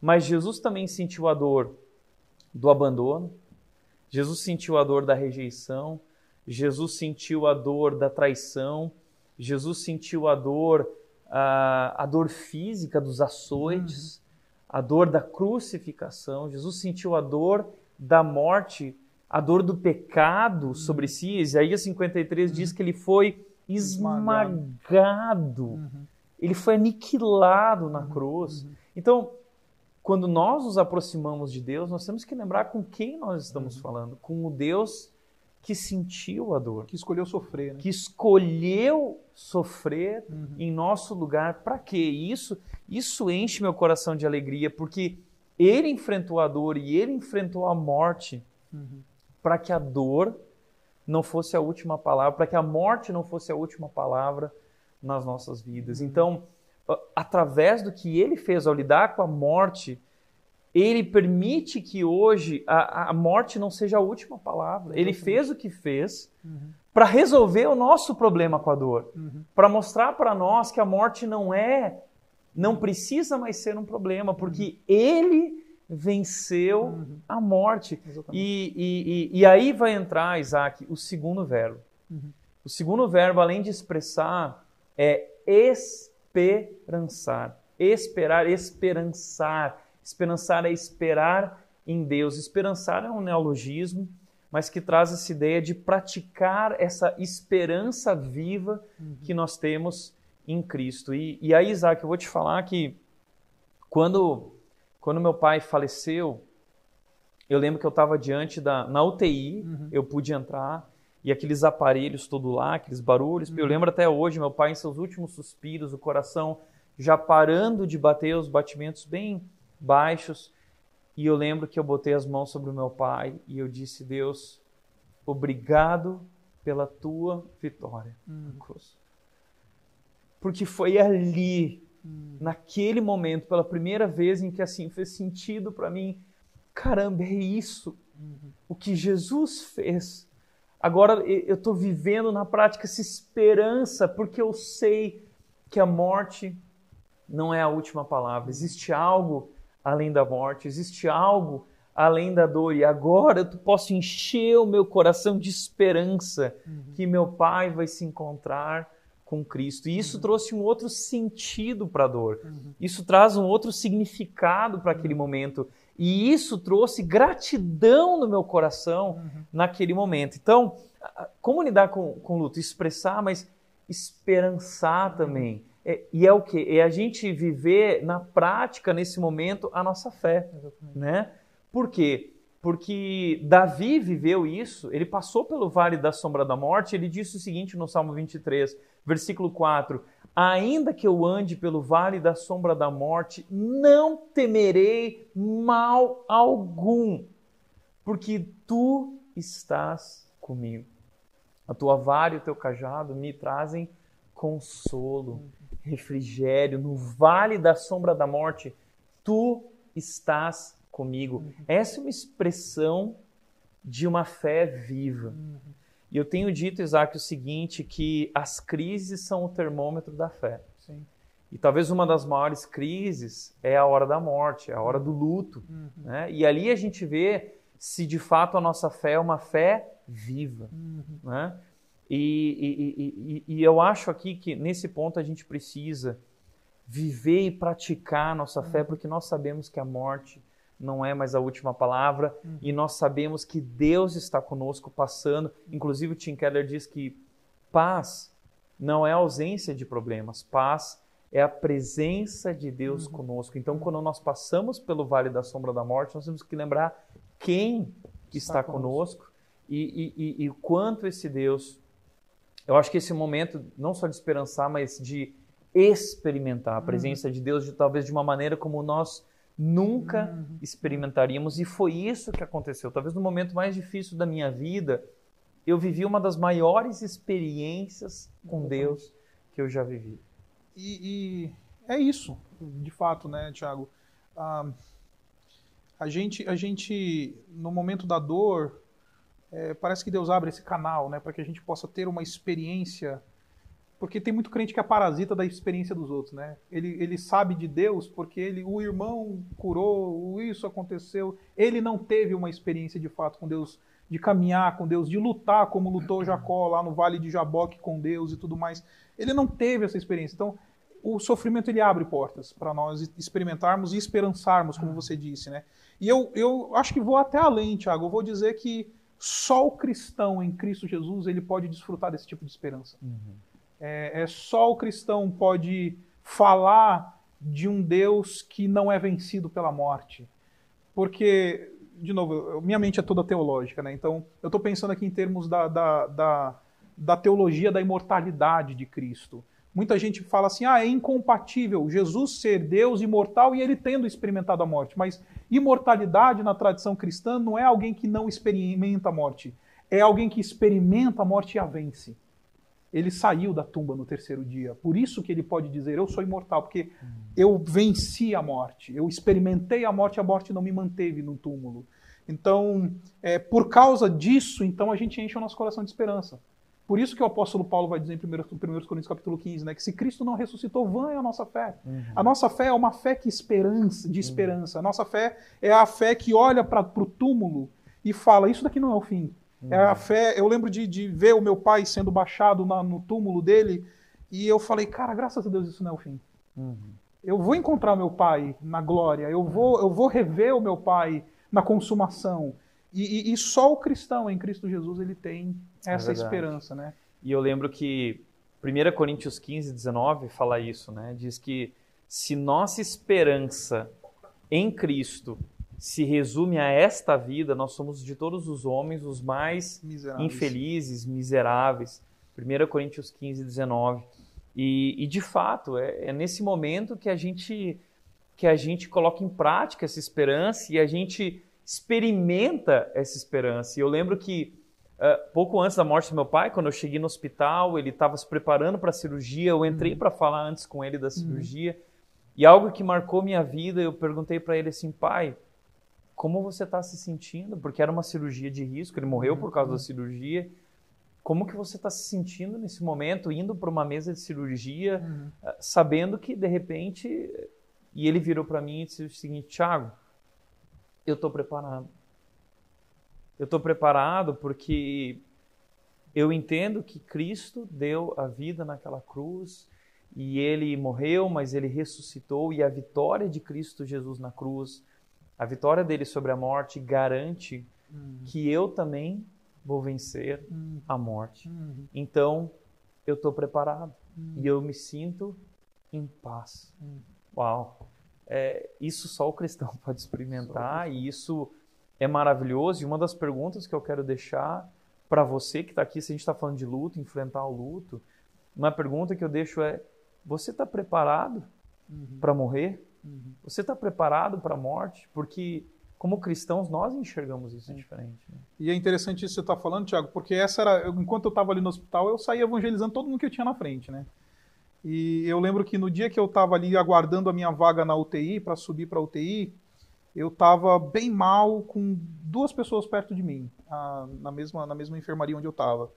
S1: Mas Jesus também sentiu a dor do abandono. Jesus sentiu a dor da rejeição. Jesus sentiu a dor da traição. Jesus sentiu a dor, a, a dor física dos açoites, a dor da crucificação. Jesus sentiu a dor da morte, a dor do pecado sobre si. Isaías 53 diz que ele foi
S2: Esmagado.
S1: esmagado.
S2: Uhum.
S1: Ele foi aniquilado na cruz. Então, quando nós nos aproximamos de Deus, nós temos que lembrar com quem nós estamos falando. Com o Deus que sentiu a dor,
S2: Que escolheu sofrer, né?
S1: que escolheu sofrer
S2: Uhum.
S1: em nosso lugar. Para quê? Isso, isso enche meu coração de alegria, porque ele enfrentou a dor e ele enfrentou a morte
S2: Uhum.
S1: para que a dor não fosse a última palavra, para que a morte não fosse a última palavra nas nossas vidas. Então, a- através do que ele fez ao lidar com a morte, ele permite que hoje a, a morte não seja a última palavra. Ele fez o que fez
S2: Uhum.
S1: para resolver o nosso problema com a dor,
S2: Uhum.
S1: para mostrar para nós que a morte não é, não precisa mais ser um problema, porque ele venceu
S2: Uhum.
S1: a morte. E, e, e, e aí vai entrar, Isaac, o segundo verbo.
S2: Uhum.
S1: O segundo verbo, além de expressar, é esperançar. Esperar, esperançar. Esperançar é esperar em Deus. Esperançar é um neologismo, mas que traz essa ideia de praticar essa esperança viva que nós temos em Cristo. E, e aí, Isaac, eu vou te falar que quando, quando meu pai faleceu, eu lembro que eu estava diante da na UTI,
S2: Uhum.
S1: eu pude entrar e aqueles aparelhos todo lá, aqueles barulhos. Eu lembro até hoje, meu pai em seus últimos suspiros, o coração já parando de bater, os batimentos bem baixos. E eu lembro que eu botei as mãos sobre o meu pai e eu disse: Deus, obrigado pela tua vitória cruz. Porque foi ali, naquele momento, pela primeira vez em que assim fez sentido para mim. Caramba, é isso o que Jesus fez. Agora eu estou vivendo na prática essa esperança, porque eu sei que a morte não é a última palavra. Existe algo além da morte, existe algo além da dor. E agora eu posso encher o meu coração de esperança que meu pai vai se encontrar com Cristo. E isso trouxe um outro sentido para a dor. Isso traz um outro significado para aquele momento. E isso trouxe gratidão no meu coração naquele momento. Então, como lidar com, com luto? Expressar, mas esperançar também. É- e é o que? É a gente viver na prática, nesse momento, a nossa fé. Né? Por quê? Porque Davi viveu isso, ele passou pelo vale da sombra da morte, ele disse o seguinte no Salmo 23, versículo 4: Ainda que eu ande pelo vale da sombra da morte, não temerei mal algum, porque tu estás comigo. A tua vara e o teu cajado me trazem consolo, refrigério. No vale da sombra da morte, tu estás comigo. Essa é uma expressão de uma fé viva. E eu tenho dito, Isaac, o seguinte, que as crises são o termômetro da fé.
S2: Sim.
S1: E talvez uma das maiores crises é a hora da morte, é a hora do luto.
S2: Uhum.
S1: Né? E ali a gente vê se de fato a nossa fé é uma fé viva.
S2: Uhum.
S1: Né? E, e- e- e- e eu acho aqui que nesse ponto a gente precisa viver e praticar a nossa fé, porque nós sabemos que a morte não é mais a última palavra e nós sabemos que Deus está conosco passando. Inclusive o Tim Keller diz que paz não é ausência de problemas, paz é a presença de Deus uhum. conosco. Então, quando nós passamos pelo vale da sombra da morte, nós temos que lembrar quem está, está conosco, conosco e, e, e o quanto esse Deus. Eu acho que esse momento, não só de esperançar, mas de experimentar a presença uhum. de Deus, de, talvez de uma maneira como nós nunca uhum. experimentaríamos. E foi isso que aconteceu. Talvez no momento mais difícil da minha vida, eu vivi uma das maiores experiências com Deus que eu já vivi.
S2: E, e é isso, de fato, né, Tiago? Ah, a gente, a gente, no momento da dor, é, parece que Deus abre esse canal, né, para que a gente possa ter uma experiência porque tem muito crente que é parasita da experiência dos outros, né? Ele, ele sabe de Deus porque ele, o irmão curou, isso aconteceu. Ele não teve uma experiência de fato com Deus, de caminhar com Deus, de lutar como lutou Jacó lá no Vale de Jaboque com Deus e tudo mais. Ele não teve essa experiência. Então, o sofrimento ele abre portas para nós experimentarmos e esperançarmos, como você disse, né? E eu, eu acho que vou até além, Tiago. Eu vou dizer que só o cristão em Cristo Jesus ele pode desfrutar desse tipo de esperança. Uhum. É, é só o cristão pode falar de um Deus que não é vencido pela morte. Porque, de novo, minha mente é toda teológica, né? Então, eu estou pensando aqui em termos da, da, da, da, teologia da imortalidade de Cristo. Muita gente fala assim: ah, é incompatível Jesus ser Deus imortal e ele tendo experimentado a morte. Mas imortalidade na tradição cristã não é alguém que não experimenta a morte, é alguém que experimenta a morte e a vence ele saiu da tumba no terceiro dia. Por isso que ele pode dizer: Eu sou imortal, porque eu venci a morte, eu experimentei a morte, a morte não me manteve no túmulo. Então, é, por causa disso, então a gente enche o nosso coração de esperança. Por isso que o apóstolo Paulo vai dizer em 1 Coríntios capítulo 15, né, que se Cristo não ressuscitou, vã é a nossa fé. Uhum. A nossa fé é uma fé que esperança, de esperança. Uhum. A nossa fé é a fé que olha para o túmulo e fala: Isso daqui não é o fim. Uhum. É a fé. Eu lembro de, de ver o meu pai sendo baixado na, no túmulo dele e eu falei, cara, graças a Deus isso não é o fim. Uhum. Eu vou encontrar meu pai na glória. Eu vou, eu vou rever o meu pai na consumação. E, e, e só o cristão em Cristo Jesus ele tem é essa é esperança, né?
S1: E eu lembro que 1 Coríntios 15, 19 fala isso, né? Diz que se nossa esperança em Cristo se resume a esta vida, nós somos de todos os homens os mais miseráveis. infelizes, miseráveis. 1 Coríntios 15, 19. E, e de fato, é, é, nesse momento que a gente que a gente coloca em prática essa esperança e a gente experimenta essa esperança. E eu lembro que uh, pouco antes da morte do meu pai, quando eu cheguei no hospital, ele estava se preparando para a cirurgia, eu entrei uhum. para falar antes com ele da uhum. cirurgia. Uhum. E algo que marcou minha vida, eu perguntei para ele assim, pai, como você está se sentindo, porque era uma cirurgia de risco, ele morreu por causa da uhum. cirurgia. Como que você está se sentindo nesse momento, indo para uma mesa de cirurgia, uhum. Ah, sabendo que de repente. E ele virou para mim e disse o seguinte: Tiago, eu estou preparado. Eu estou preparado porque eu entendo que Cristo deu a vida naquela cruz e ele morreu, mas ele ressuscitou e a vitória de Cristo Jesus na cruz a vitória dele sobre a morte garante uhum. que eu também vou vencer uhum. a morte. Uhum. Então, eu estou preparado e eu me sinto em paz. Uau! É, isso só o cristão pode experimentar e isso é maravilhoso. E uma das perguntas que eu quero deixar para você que está aqui, se a gente está falando de luto, enfrentar o luto, uma pergunta que eu deixo é: você está preparado uhum. para morrer? Uhum. Você está preparado para a morte? Porque, como cristãos, nós enxergamos isso diferente. Né?
S2: E é interessante isso que você está falando, Tiago, porque essa era, enquanto eu estava ali no hospital, eu saía evangelizando todo mundo que eu tinha na frente, né? E eu lembro que no dia que eu estava ali aguardando a minha vaga na UTI, para subir para a UTI, eu estava bem mal com duas pessoas perto de mim, na, mesma, na mesma enfermaria onde eu estava.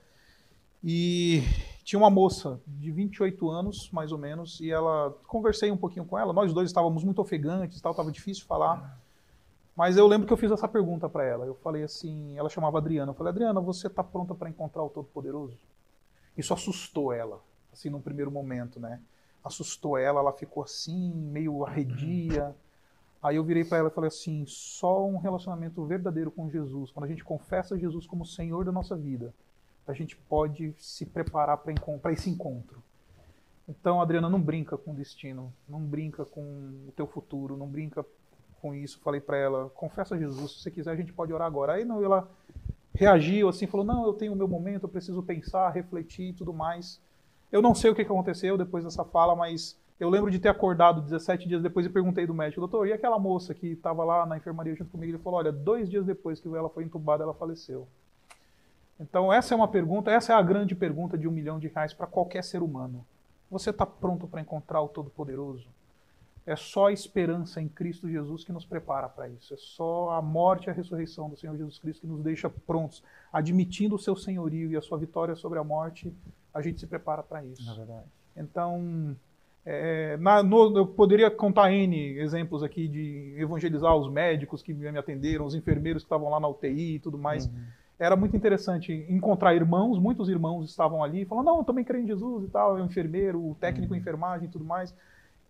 S2: E tinha uma moça de 28 anos, mais ou menos, e ela conversei um pouquinho com ela. Nós dois estávamos muito ofegantes, tal, estava difícil falar. Mas eu lembro que eu fiz essa pergunta para ela. Eu falei assim, ela chamava Adriana. Eu falei: "Adriana, você está pronta para encontrar o Todo-Poderoso?" Isso assustou ela, assim, num primeiro momento, né? Assustou ela, ela ficou assim, meio arredia. Aí eu virei para ela e falei assim: só um relacionamento verdadeiro com Jesus, quando a gente confessa Jesus como Senhor da nossa vida, a gente pode se preparar para esse encontro. Então, Adriana, não brinca com o destino, não brinca com o teu futuro, não brinca com isso. Falei para ela, confessa Jesus, se você quiser a gente pode orar agora. Aí não, ela reagiu assim, falou, não, eu tenho o meu momento, eu preciso pensar, refletir e tudo mais. Eu não sei o que aconteceu depois dessa fala, mas eu lembro de ter acordado 17 dias depois e perguntei do médico, doutor, e aquela moça que estava lá na enfermaria junto comigo? Ele falou, olha, dois dias depois que ela foi entubada, ela faleceu. Então, essa é uma pergunta, essa é a grande pergunta de um milhão de reais para qualquer ser humano. Você está pronto para encontrar o Todo-Poderoso? É só a esperança em Cristo Jesus que nos prepara para isso. É só a morte e a ressurreição do Senhor Jesus Cristo que nos deixa prontos. Admitindo o seu senhorio e a sua vitória sobre a morte, a gente se prepara para isso.
S1: Na verdade.
S2: Então, é, na, no, eu poderia contar N exemplos aqui de evangelizar os médicos que me atenderam, os enfermeiros que estavam lá na UTI e tudo mais. Uhum era muito interessante encontrar irmãos, muitos irmãos estavam ali, falando, não, eu também creio em Jesus e tal, é um enfermeiro, o técnico uhum. em enfermagem e tudo mais.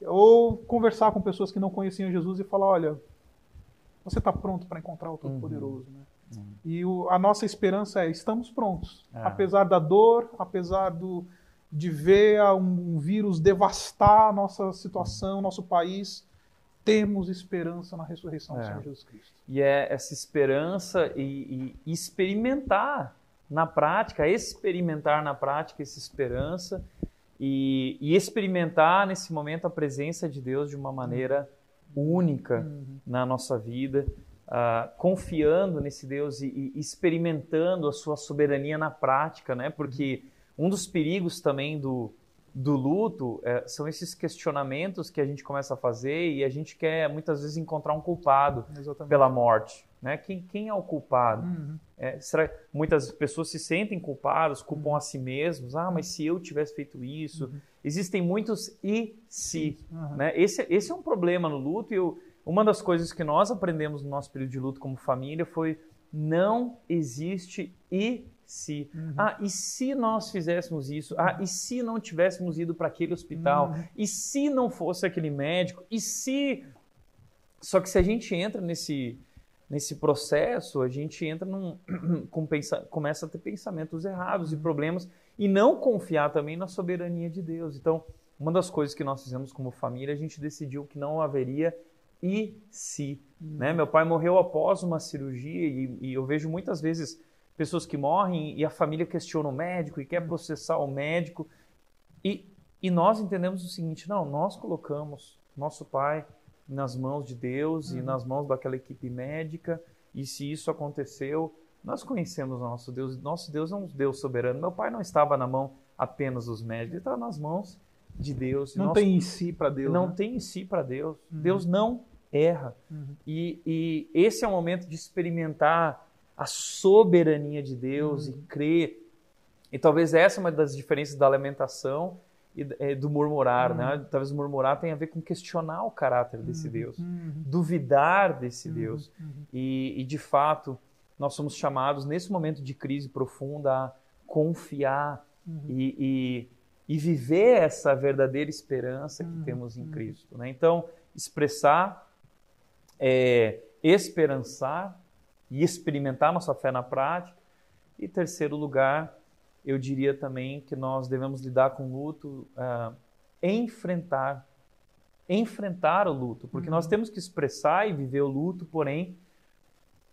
S2: Ou conversar com pessoas que não conheciam Jesus e falar, olha, você está pronto para encontrar o Todo-Poderoso, uhum. né? Uhum. E o, a nossa esperança é, estamos prontos. É. Apesar da dor, apesar do, de ver um, um vírus devastar a nossa situação, nosso país, temos esperança na ressurreição do é. Senhor Jesus Cristo.
S1: E é essa esperança e, e, experimentar na prática, experimentar na prática essa esperança e, e, experimentar nesse momento a presença de Deus de uma maneira única uhum. na nossa vida, uh, confiando nesse Deus e, e, experimentando a sua soberania na prática, né? Porque um dos perigos também do, do luto é, são esses questionamentos que a gente começa a fazer e a gente quer muitas vezes encontrar um culpado Exatamente. pela morte. Né? Quem, quem é o culpado? Uhum. É, será, muitas pessoas se sentem culpadas, culpam uhum. a si mesmos. Ah, mas se eu tivesse feito isso. Uhum. Existem muitos e se. Né? Esse, esse é um problema no luto. E eu, uma das coisas que nós aprendemos no nosso período de luto como família foi não existe e se. Uhum. Ah, e se nós fizéssemos isso? Ah, e se não tivéssemos ido para aquele hospital? Uhum. E se não fosse aquele médico? E se. Só que se a gente entra nesse, nesse processo, a gente entra num. Com pensa, começa a ter pensamentos errados e uhum. problemas e não confiar também na soberania de Deus. Então, uma das coisas que nós fizemos como família, a gente decidiu que não haveria e se. Né? Uhum. Meu pai morreu após uma cirurgia e, e eu vejo muitas vezes pessoas que morrem e a família questiona o médico e quer processar o médico. E, e nós entendemos o seguinte: não, nós colocamos nosso pai nas mãos de Deus uhum. e nas mãos daquela equipe médica, e se isso aconteceu, nós conhecemos nosso Deus. Nosso Deus é um Deus soberano. Meu pai não estava na mão apenas dos médicos, ele estava nas mãos de Deus.
S2: Não tem em si para Deus.
S1: Não
S2: né?
S1: tem em si para Deus. Uhum. Deus não erra. Uhum. E, e esse é o momento de experimentar a soberania de Deus uhum. e crer. E talvez essa é uma das diferenças da lamentação e é, do murmurar, né? uhum. né? Talvez murmurar tenha a ver com questionar o caráter desse uhum. Deus, uhum. duvidar desse uhum. Deus. Uhum. E, e, de fato, nós somos chamados nesse momento de crise profunda a confiar e, e, e, viver essa verdadeira esperança que temos em Cristo. Né? Então, expressar, é, esperançar e experimentar nossa fé na prática. E terceiro lugar, eu diria também que nós devemos lidar com o luto, uh, enfrentar, enfrentar o luto, porque uhum. nós temos que expressar e viver o luto, porém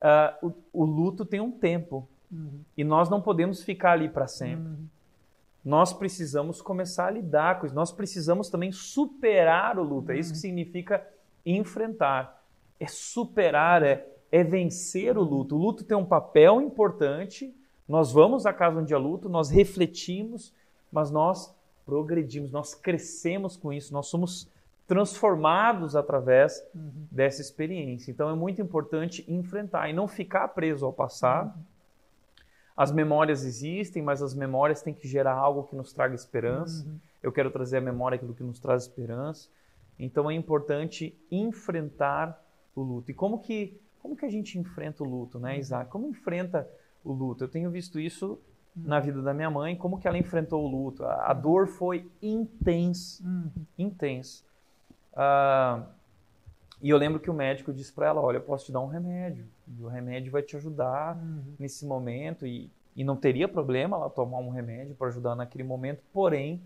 S1: uh, o, o, luto tem um tempo uhum. e nós não podemos ficar ali para sempre. Uhum. Nós precisamos começar a lidar com isso. Nós precisamos também superar o luto. É isso que uhum. significa enfrentar. É superar, é é vencer o luto. O luto tem um papel importante. Nós vamos à casa onde há luto, nós refletimos, mas nós progredimos, nós crescemos com isso, nós somos transformados através uhum. dessa experiência. Então é muito importante enfrentar e não ficar preso ao passado. Uhum. As memórias existem, mas as memórias têm que gerar algo que nos traga esperança. Uhum. Eu quero trazer à memória aquilo que nos traz esperança. Então é importante enfrentar o luto. E como que como que a gente enfrenta o luto, né, Isaac? Como enfrenta o luto? Eu tenho visto isso na vida da minha mãe, como que ela enfrentou o luto. A, a dor foi intensa, uhum. intensa. Uh, e eu lembro que o médico disse para ela, olha, eu posso te dar um remédio, e o remédio vai te ajudar uhum. nesse momento, e, e não teria problema ela tomar um remédio para ajudar naquele momento, porém,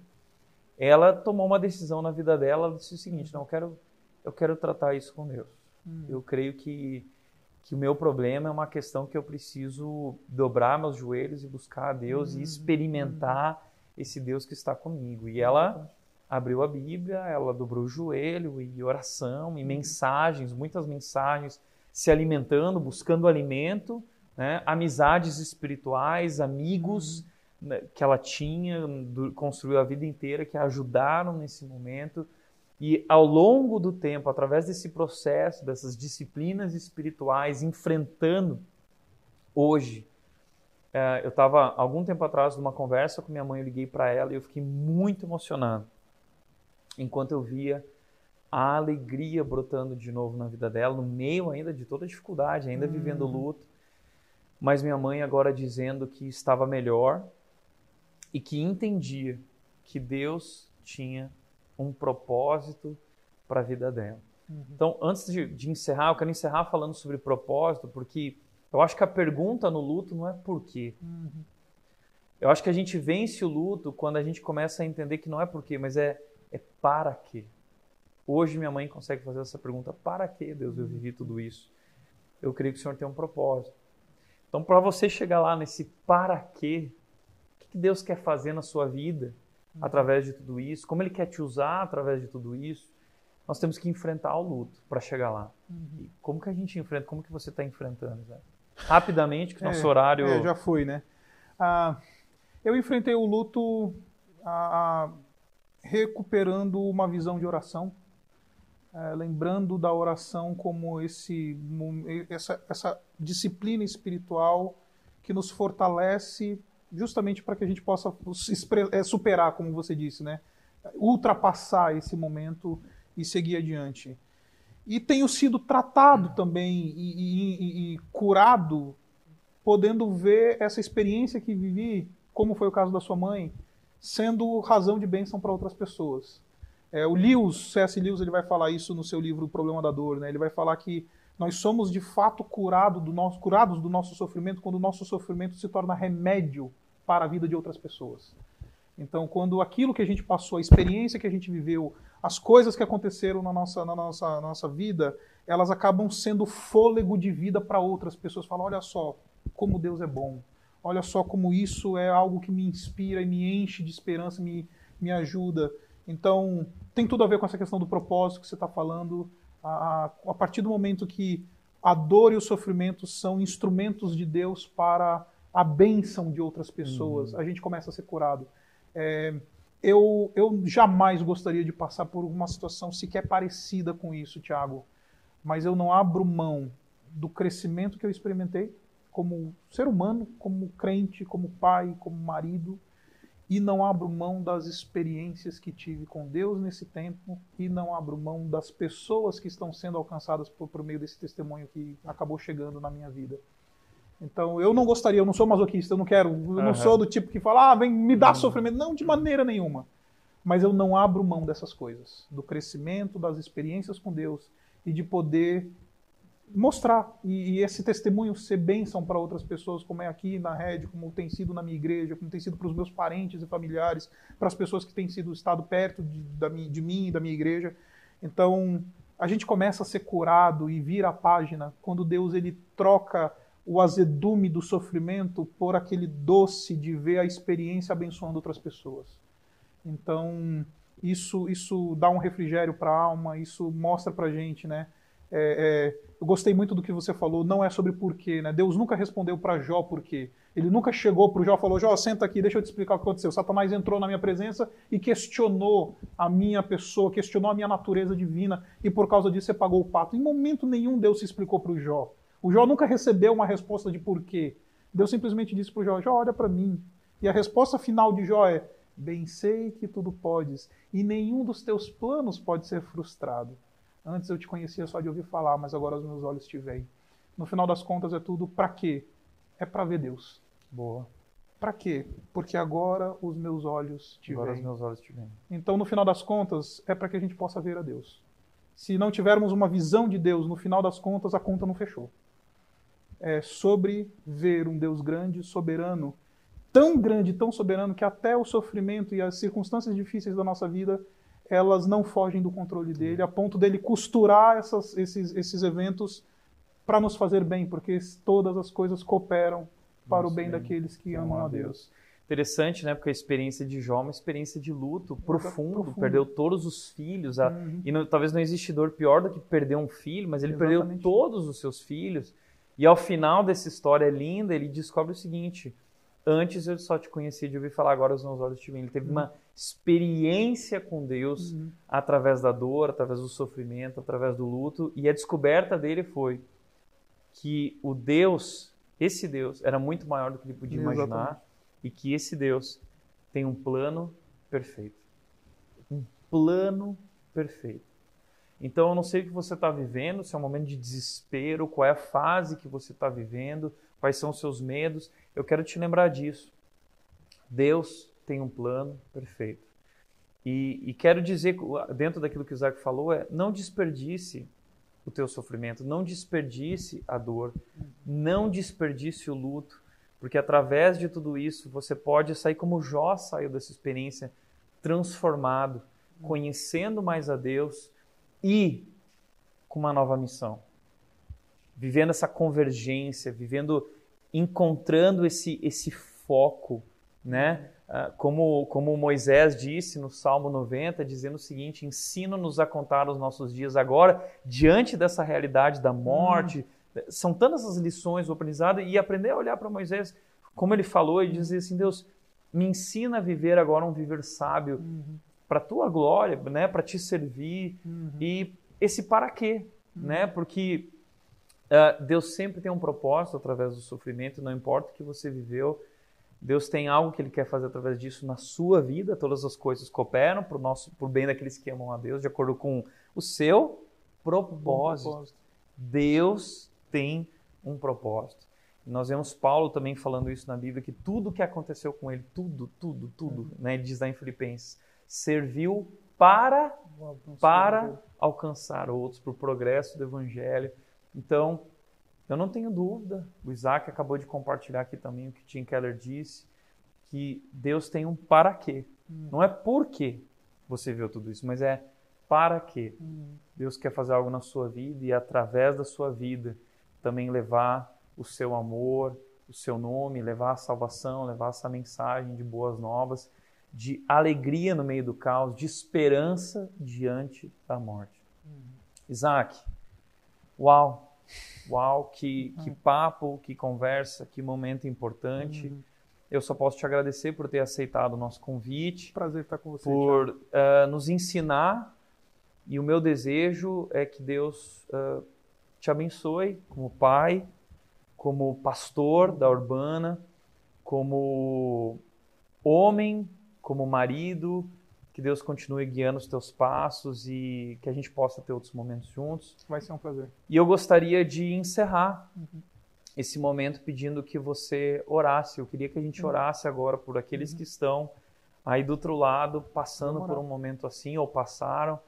S1: ela tomou uma decisão na vida dela, ela disse o seguinte, não, eu quero, eu quero tratar isso com Deus. Hum. Eu creio que, que o meu problema é uma questão que eu preciso dobrar meus joelhos e buscar a Deus hum. e experimentar hum. esse Deus que está comigo. E ela abriu a Bíblia, ela dobrou o joelho e oração e mensagens, muitas mensagens, se alimentando, buscando alimento, né? amizades espirituais, amigos né, que ela tinha, construiu a vida inteira, que a ajudaram nesse momento. E ao longo do tempo, através desse processo, dessas disciplinas espirituais, enfrentando hoje, é, eu estava algum tempo atrás numa conversa com minha mãe, eu liguei para ela e eu fiquei muito emocionado enquanto eu via a alegria brotando de novo na vida dela, no meio ainda de toda a dificuldade, ainda hum. vivendo luto. Mas minha mãe agora dizendo que estava melhor e que entendia que Deus tinha um propósito para a vida dela. Uhum. Então, antes de, de, encerrar, eu quero encerrar falando sobre propósito, porque eu acho que a pergunta no luto não é por quê. Uhum. Eu acho que a gente vence o luto quando a gente começa a entender que não é por quê, mas é, é para quê. Hoje minha mãe consegue fazer essa pergunta: para que, Deus, eu vivi tudo isso? Eu creio que o Senhor tem um propósito. Então, para você chegar lá nesse para quê, que Deus quer fazer na sua vida. Através de tudo isso, como Ele quer te usar através de tudo isso. Nós temos que enfrentar o luto para chegar lá. Uhum. E como que a gente enfrenta? Como que você está enfrentando, Zé? Rapidamente, que o nosso
S2: é,
S1: horário...
S2: É, já foi, né? Ah, eu enfrentei o luto ah, recuperando uma visão de oração, é, lembrando da oração como esse, essa, essa disciplina espiritual que nos fortalece justamente para que a gente possa é, superar, como você disse, né? ultrapassar esse momento e seguir adiante. E tenho sido tratado também e, e, e, curado, podendo ver essa experiência que vivi, como foi o caso da sua mãe, sendo razão de bênção para outras pessoas. É, o Lewis, C.S. Lewis, ele vai falar isso no seu livro O Problema da Dor. Né? Ele vai falar que nós somos de fato curado do nosso, curados do nosso sofrimento quando o nosso sofrimento se torna remédio para a vida de outras pessoas. Então, quando aquilo que a gente passou, a experiência que a gente viveu, as coisas que aconteceram na nossa, na nossa, na nossa vida, elas acabam sendo fôlego de vida para outras pessoas. Falam, olha só como Deus é bom. Olha só como isso é algo que me inspira e me enche de esperança, me, me ajuda. Então, tem tudo a ver com essa questão do propósito que você está falando. A, a partir do momento que a dor e o sofrimento são instrumentos de Deus para a bênção de outras pessoas, uhum. a gente começa a ser curado. É, eu, eu jamais gostaria de passar por uma situação sequer parecida com isso, Tiago, mas eu não abro mão do crescimento que eu experimentei como ser humano, como crente, como pai, como marido, e não abro mão das experiências que tive com Deus nesse tempo, e não abro mão das pessoas que estão sendo alcançadas por, por meio desse testemunho que acabou chegando na minha vida. Então, eu não gostaria, eu não sou masoquista, eu não quero, eu não uhum. sou do tipo que fala, ah, vem me dá uhum. sofrimento. Não, de maneira nenhuma. Mas eu não abro mão dessas coisas, do crescimento, das experiências com Deus e de poder mostrar e, e esse testemunho ser bênção para outras pessoas, como é aqui na rede, como tem sido na minha igreja, como tem sido para os meus parentes e familiares, para as pessoas que têm sido estado perto de, da, de mim e da minha igreja. Então, a gente começa a ser curado e vira a página quando Deus ele troca o azedume do sofrimento por aquele doce de ver a experiência abençoando outras pessoas. Então, isso, isso dá um refrigério para a alma, isso mostra para a gente, né? É, é, eu gostei muito do que você falou, não é sobre porquê, né? Deus nunca respondeu para Jó porquê. Ele nunca chegou para o Jó e falou: Jó, senta aqui, deixa eu te explicar o que aconteceu. Satanás entrou na minha presença e questionou a minha pessoa, questionou a minha natureza divina, e por causa disso você pagou o pato. Em momento nenhum Deus se explicou para o Jó. O Jó nunca recebeu uma resposta de porquê. Deus simplesmente disse para o Jó: Jó, olha para mim. E a resposta final de Jó é: Bem sei que tudo podes, e nenhum dos teus planos pode ser frustrado. Antes eu te conhecia só de ouvir falar, mas agora os meus olhos te veem. No final das contas é tudo para quê? É para ver Deus.
S1: Boa.
S2: Para quê? Porque agora os meus olhos te
S1: agora
S2: veem.
S1: os meus olhos te veem.
S2: Então, no final das contas, é para que a gente possa ver a Deus. Se não tivermos uma visão de Deus, no final das contas, a conta não fechou é, sobre ver um Deus grande, soberano, tão grande, tão soberano, que até o sofrimento e as circunstâncias difíceis da nossa vida, elas não fogem do controle dele, a ponto dele costurar essas, esses, esses eventos para nos fazer bem, porque todas as coisas cooperam para Nossa, o bem, bem daqueles que amam a Deus. Deus.
S1: Interessante, né? Porque a experiência de Jó é uma experiência de luto profundo, profundo. perdeu todos os filhos. A, uhum. E não, talvez não existe dor pior do que perder um filho, mas ele Exatamente. perdeu todos os seus filhos. E ao final dessa história linda, ele descobre o seguinte: Antes eu só te conhecia de ouvir falar, agora os meus olhos te veem. Ele teve uhum. uma experiência com Deus uhum. através da dor, através do sofrimento, através do luto. E a descoberta dele foi que o Deus, esse Deus, era muito maior do que ele podia Exatamente. imaginar e que esse Deus tem um plano perfeito. Um plano perfeito. Então eu não sei o que você está vivendo, se é um momento de desespero, qual é a fase que você está vivendo, quais são os seus medos. Eu quero te lembrar disso. Deus tem um plano perfeito. E, e quero dizer, dentro daquilo que o Isaac falou, é não desperdice o teu sofrimento, não desperdice a dor, não desperdice o luto, porque através de tudo isso você pode sair como Jó saiu dessa experiência transformado, conhecendo mais a Deus e com uma nova missão. Vivendo essa convergência, vivendo encontrando esse esse foco, né? Ah, como, como Moisés disse no Salmo 90, dizendo o seguinte: ensina-nos a contar os nossos dias agora, diante dessa realidade da morte, hum são tantas as lições do aprendizado e aprender a olhar para Moisés, como ele falou, e dizer assim: Deus, me ensina a viver agora um viver sábio uhum. Para tua glória, né, para te servir. Uhum. E esse para quê? Uhum. Né? Porque uh, Deus sempre tem um propósito através do sofrimento, não importa o que você viveu. Deus tem algo que Ele quer fazer através disso na sua vida. Todas as coisas cooperam para o nosso, por bem daqueles que amam a Deus, de acordo com o seu propósito. propósito. Deus tem um propósito. Nós vemos Paulo também falando isso na Bíblia, que tudo que aconteceu com ele, tudo, tudo, tudo, uhum. né, ele diz lá em Filipenses, serviu para, para alcançar outros, para o progresso do Evangelho. Então, eu não tenho dúvida, o Isaac acabou de compartilhar aqui também o que Tim Keller disse, que Deus tem um para quê. Uhum. Não é por que você viu tudo isso, mas é para quê. Uhum. Deus quer fazer algo na sua vida e através da sua vida também levar o seu amor, o seu nome, levar a salvação, levar essa mensagem de boas novas, de alegria no meio do caos, de esperança diante da morte. Uhum. Isaac, uau, uau, que, uhum. que papo, que conversa, que momento importante. Uhum. Eu só posso te agradecer por ter aceitado o nosso convite.
S2: Prazer estar com você.
S1: Por uh, nos ensinar. E o meu desejo é que Deus uh, te abençoe como pai, como pastor da Urbana, como homem, como marido, que Deus continue guiando os teus passos e que a gente possa ter outros momentos juntos.
S2: Vai ser um prazer.
S1: E eu gostaria de encerrar uhum. esse momento pedindo que você orasse. Eu queria que a gente uhum. orasse agora por aqueles uhum. que estão aí do outro lado passando por um momento assim ou passaram.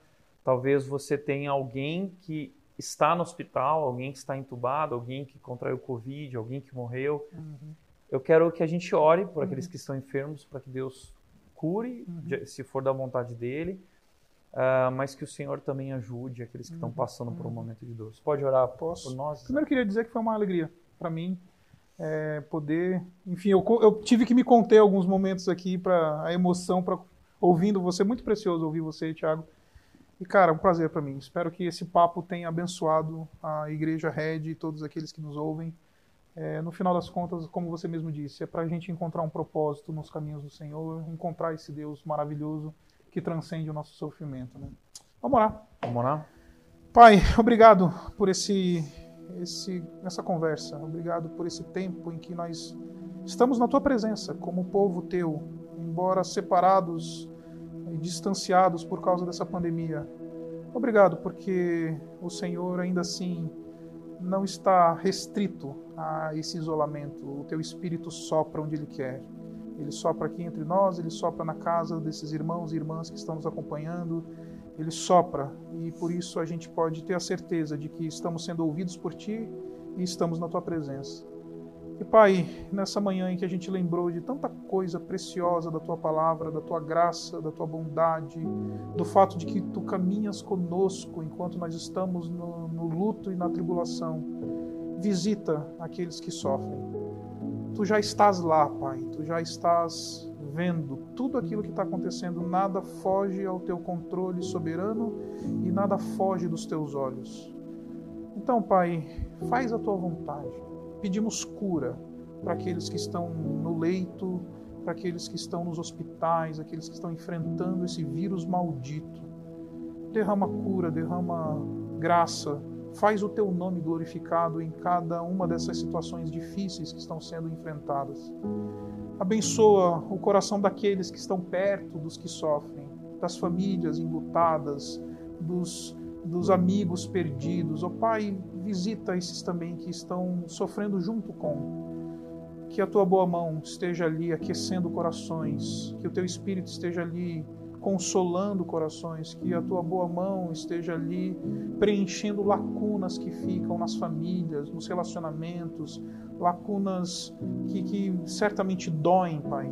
S1: Talvez você tenha alguém que está no hospital, alguém que está entubado, alguém que contraiu Covid, alguém que morreu. Uhum. Eu quero que a gente ore por aqueles uhum. que estão enfermos, para que Deus cure, uhum. se for da vontade dele, uh, mas que o Senhor também ajude aqueles que estão uhum. passando por um uhum. momento de dor. Você pode orar Posso? por nós?
S2: Primeiro, eu queria dizer que foi uma alegria para mim é, poder. Enfim, eu, eu, tive que me conter alguns momentos aqui para a emoção, para ouvindo você. Muito precioso ouvir você, Thiago. E, cara, é um prazer para mim. Espero que esse papo tenha abençoado a Igreja Red e todos aqueles que nos ouvem. É, no final das contas, como você mesmo disse, é para a gente encontrar um propósito nos caminhos do Senhor, encontrar esse Deus maravilhoso que transcende o nosso sofrimento. Né? Vamos orar.
S1: Vamos orar.
S2: Pai, obrigado por esse, esse, essa conversa. Obrigado por esse tempo em que nós estamos na tua presença, como povo teu, embora separados distanciados por causa dessa pandemia. Obrigado, porque o Senhor ainda assim não está restrito a esse isolamento. O teu espírito sopra onde ele quer. Ele sopra aqui entre nós, ele sopra na casa desses irmãos e irmãs que estão nos acompanhando. Ele sopra e por isso a gente pode ter a certeza de que estamos sendo ouvidos por ti e estamos na tua presença. E Pai, nessa manhã em que a gente lembrou de tanta coisa preciosa da tua palavra, da tua graça, da tua bondade, do fato de que tu caminhas conosco enquanto nós estamos no, no luto e na tribulação, visita aqueles que sofrem. Tu já estás lá, Pai, tu já estás vendo tudo aquilo que está acontecendo, nada foge ao teu controle soberano e nada foge dos teus olhos. Então, Pai, faz a tua vontade. Pedimos cura para aqueles que estão no leito, para aqueles que estão nos hospitais, aqueles que estão enfrentando esse vírus maldito. Derrama cura, derrama graça, faz o teu nome glorificado em cada uma dessas situações difíceis que estão sendo enfrentadas. Abençoa o coração daqueles que estão perto dos que sofrem, das famílias enlutadas, dos, dos amigos perdidos. Ó oh, Pai, visita esses também que estão sofrendo junto com. Que a tua boa mão esteja ali aquecendo corações, que o teu espírito esteja ali consolando corações, que a tua boa mão esteja ali preenchendo lacunas que ficam nas famílias, nos relacionamentos, lacunas que, que certamente doem, Pai.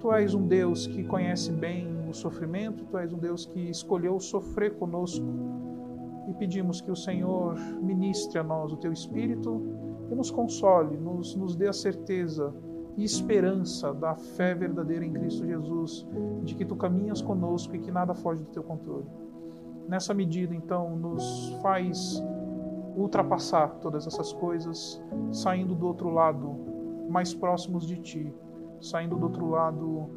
S2: Tu és um Deus que conhece bem o sofrimento, tu és um Deus que escolheu sofrer conosco. E pedimos que o Senhor ministre a nós o teu espírito e nos console, nos, nos dê a certeza e esperança da fé verdadeira em Cristo Jesus, de que tu caminhas conosco e que nada foge do teu controle. Nessa medida, então, nos faz ultrapassar todas essas coisas, saindo do outro lado, mais próximos de ti, saindo do outro lado,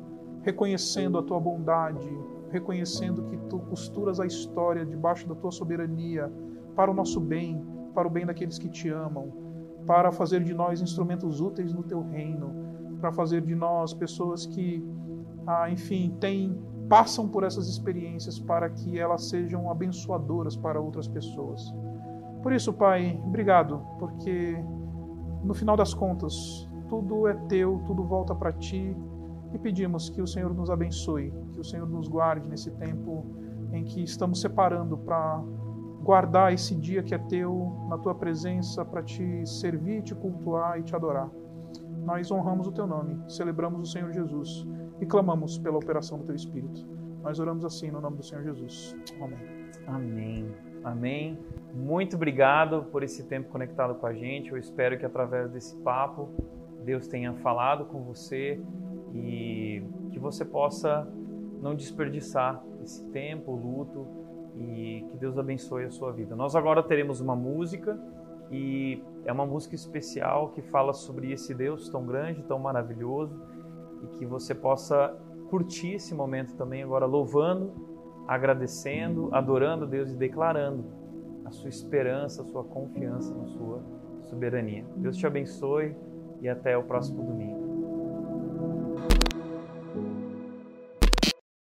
S2: reconhecendo a tua bondade, reconhecendo que tu costuras a história debaixo da tua soberania para o nosso bem, para o bem daqueles que te amam, para fazer de nós instrumentos úteis no teu reino para fazer de nós pessoas que, ah, enfim, têm, passam por essas experiências para que elas sejam abençoadoras para outras pessoas. Por isso, Pai, obrigado, porque no final das contas, tudo é teu, tudo volta para ti e pedimos que o Senhor nos abençoe, que o Senhor nos guarde nesse tempo em que estamos separando para guardar esse dia que é teu na tua presença para te servir, te cultuar e te adorar nós honramos o teu nome, celebramos o Senhor Jesus e clamamos pela operação do teu Espírito. Nós oramos assim no nome do Senhor Jesus. Amém.
S1: Amém. Amém. Muito obrigado por esse tempo conectado com a gente. Eu espero que através desse papo Deus tenha falado com você e que você possa não desperdiçar esse tempo, luto e que Deus abençoe a sua vida. Nós agora teremos uma música e é uma música especial que fala sobre esse Deus tão grande, tão maravilhoso e que você possa curtir esse momento também agora louvando, agradecendo, adorando Deus e declarando a sua esperança, a sua confiança na sua soberania. Deus te abençoe e até o próximo domingo.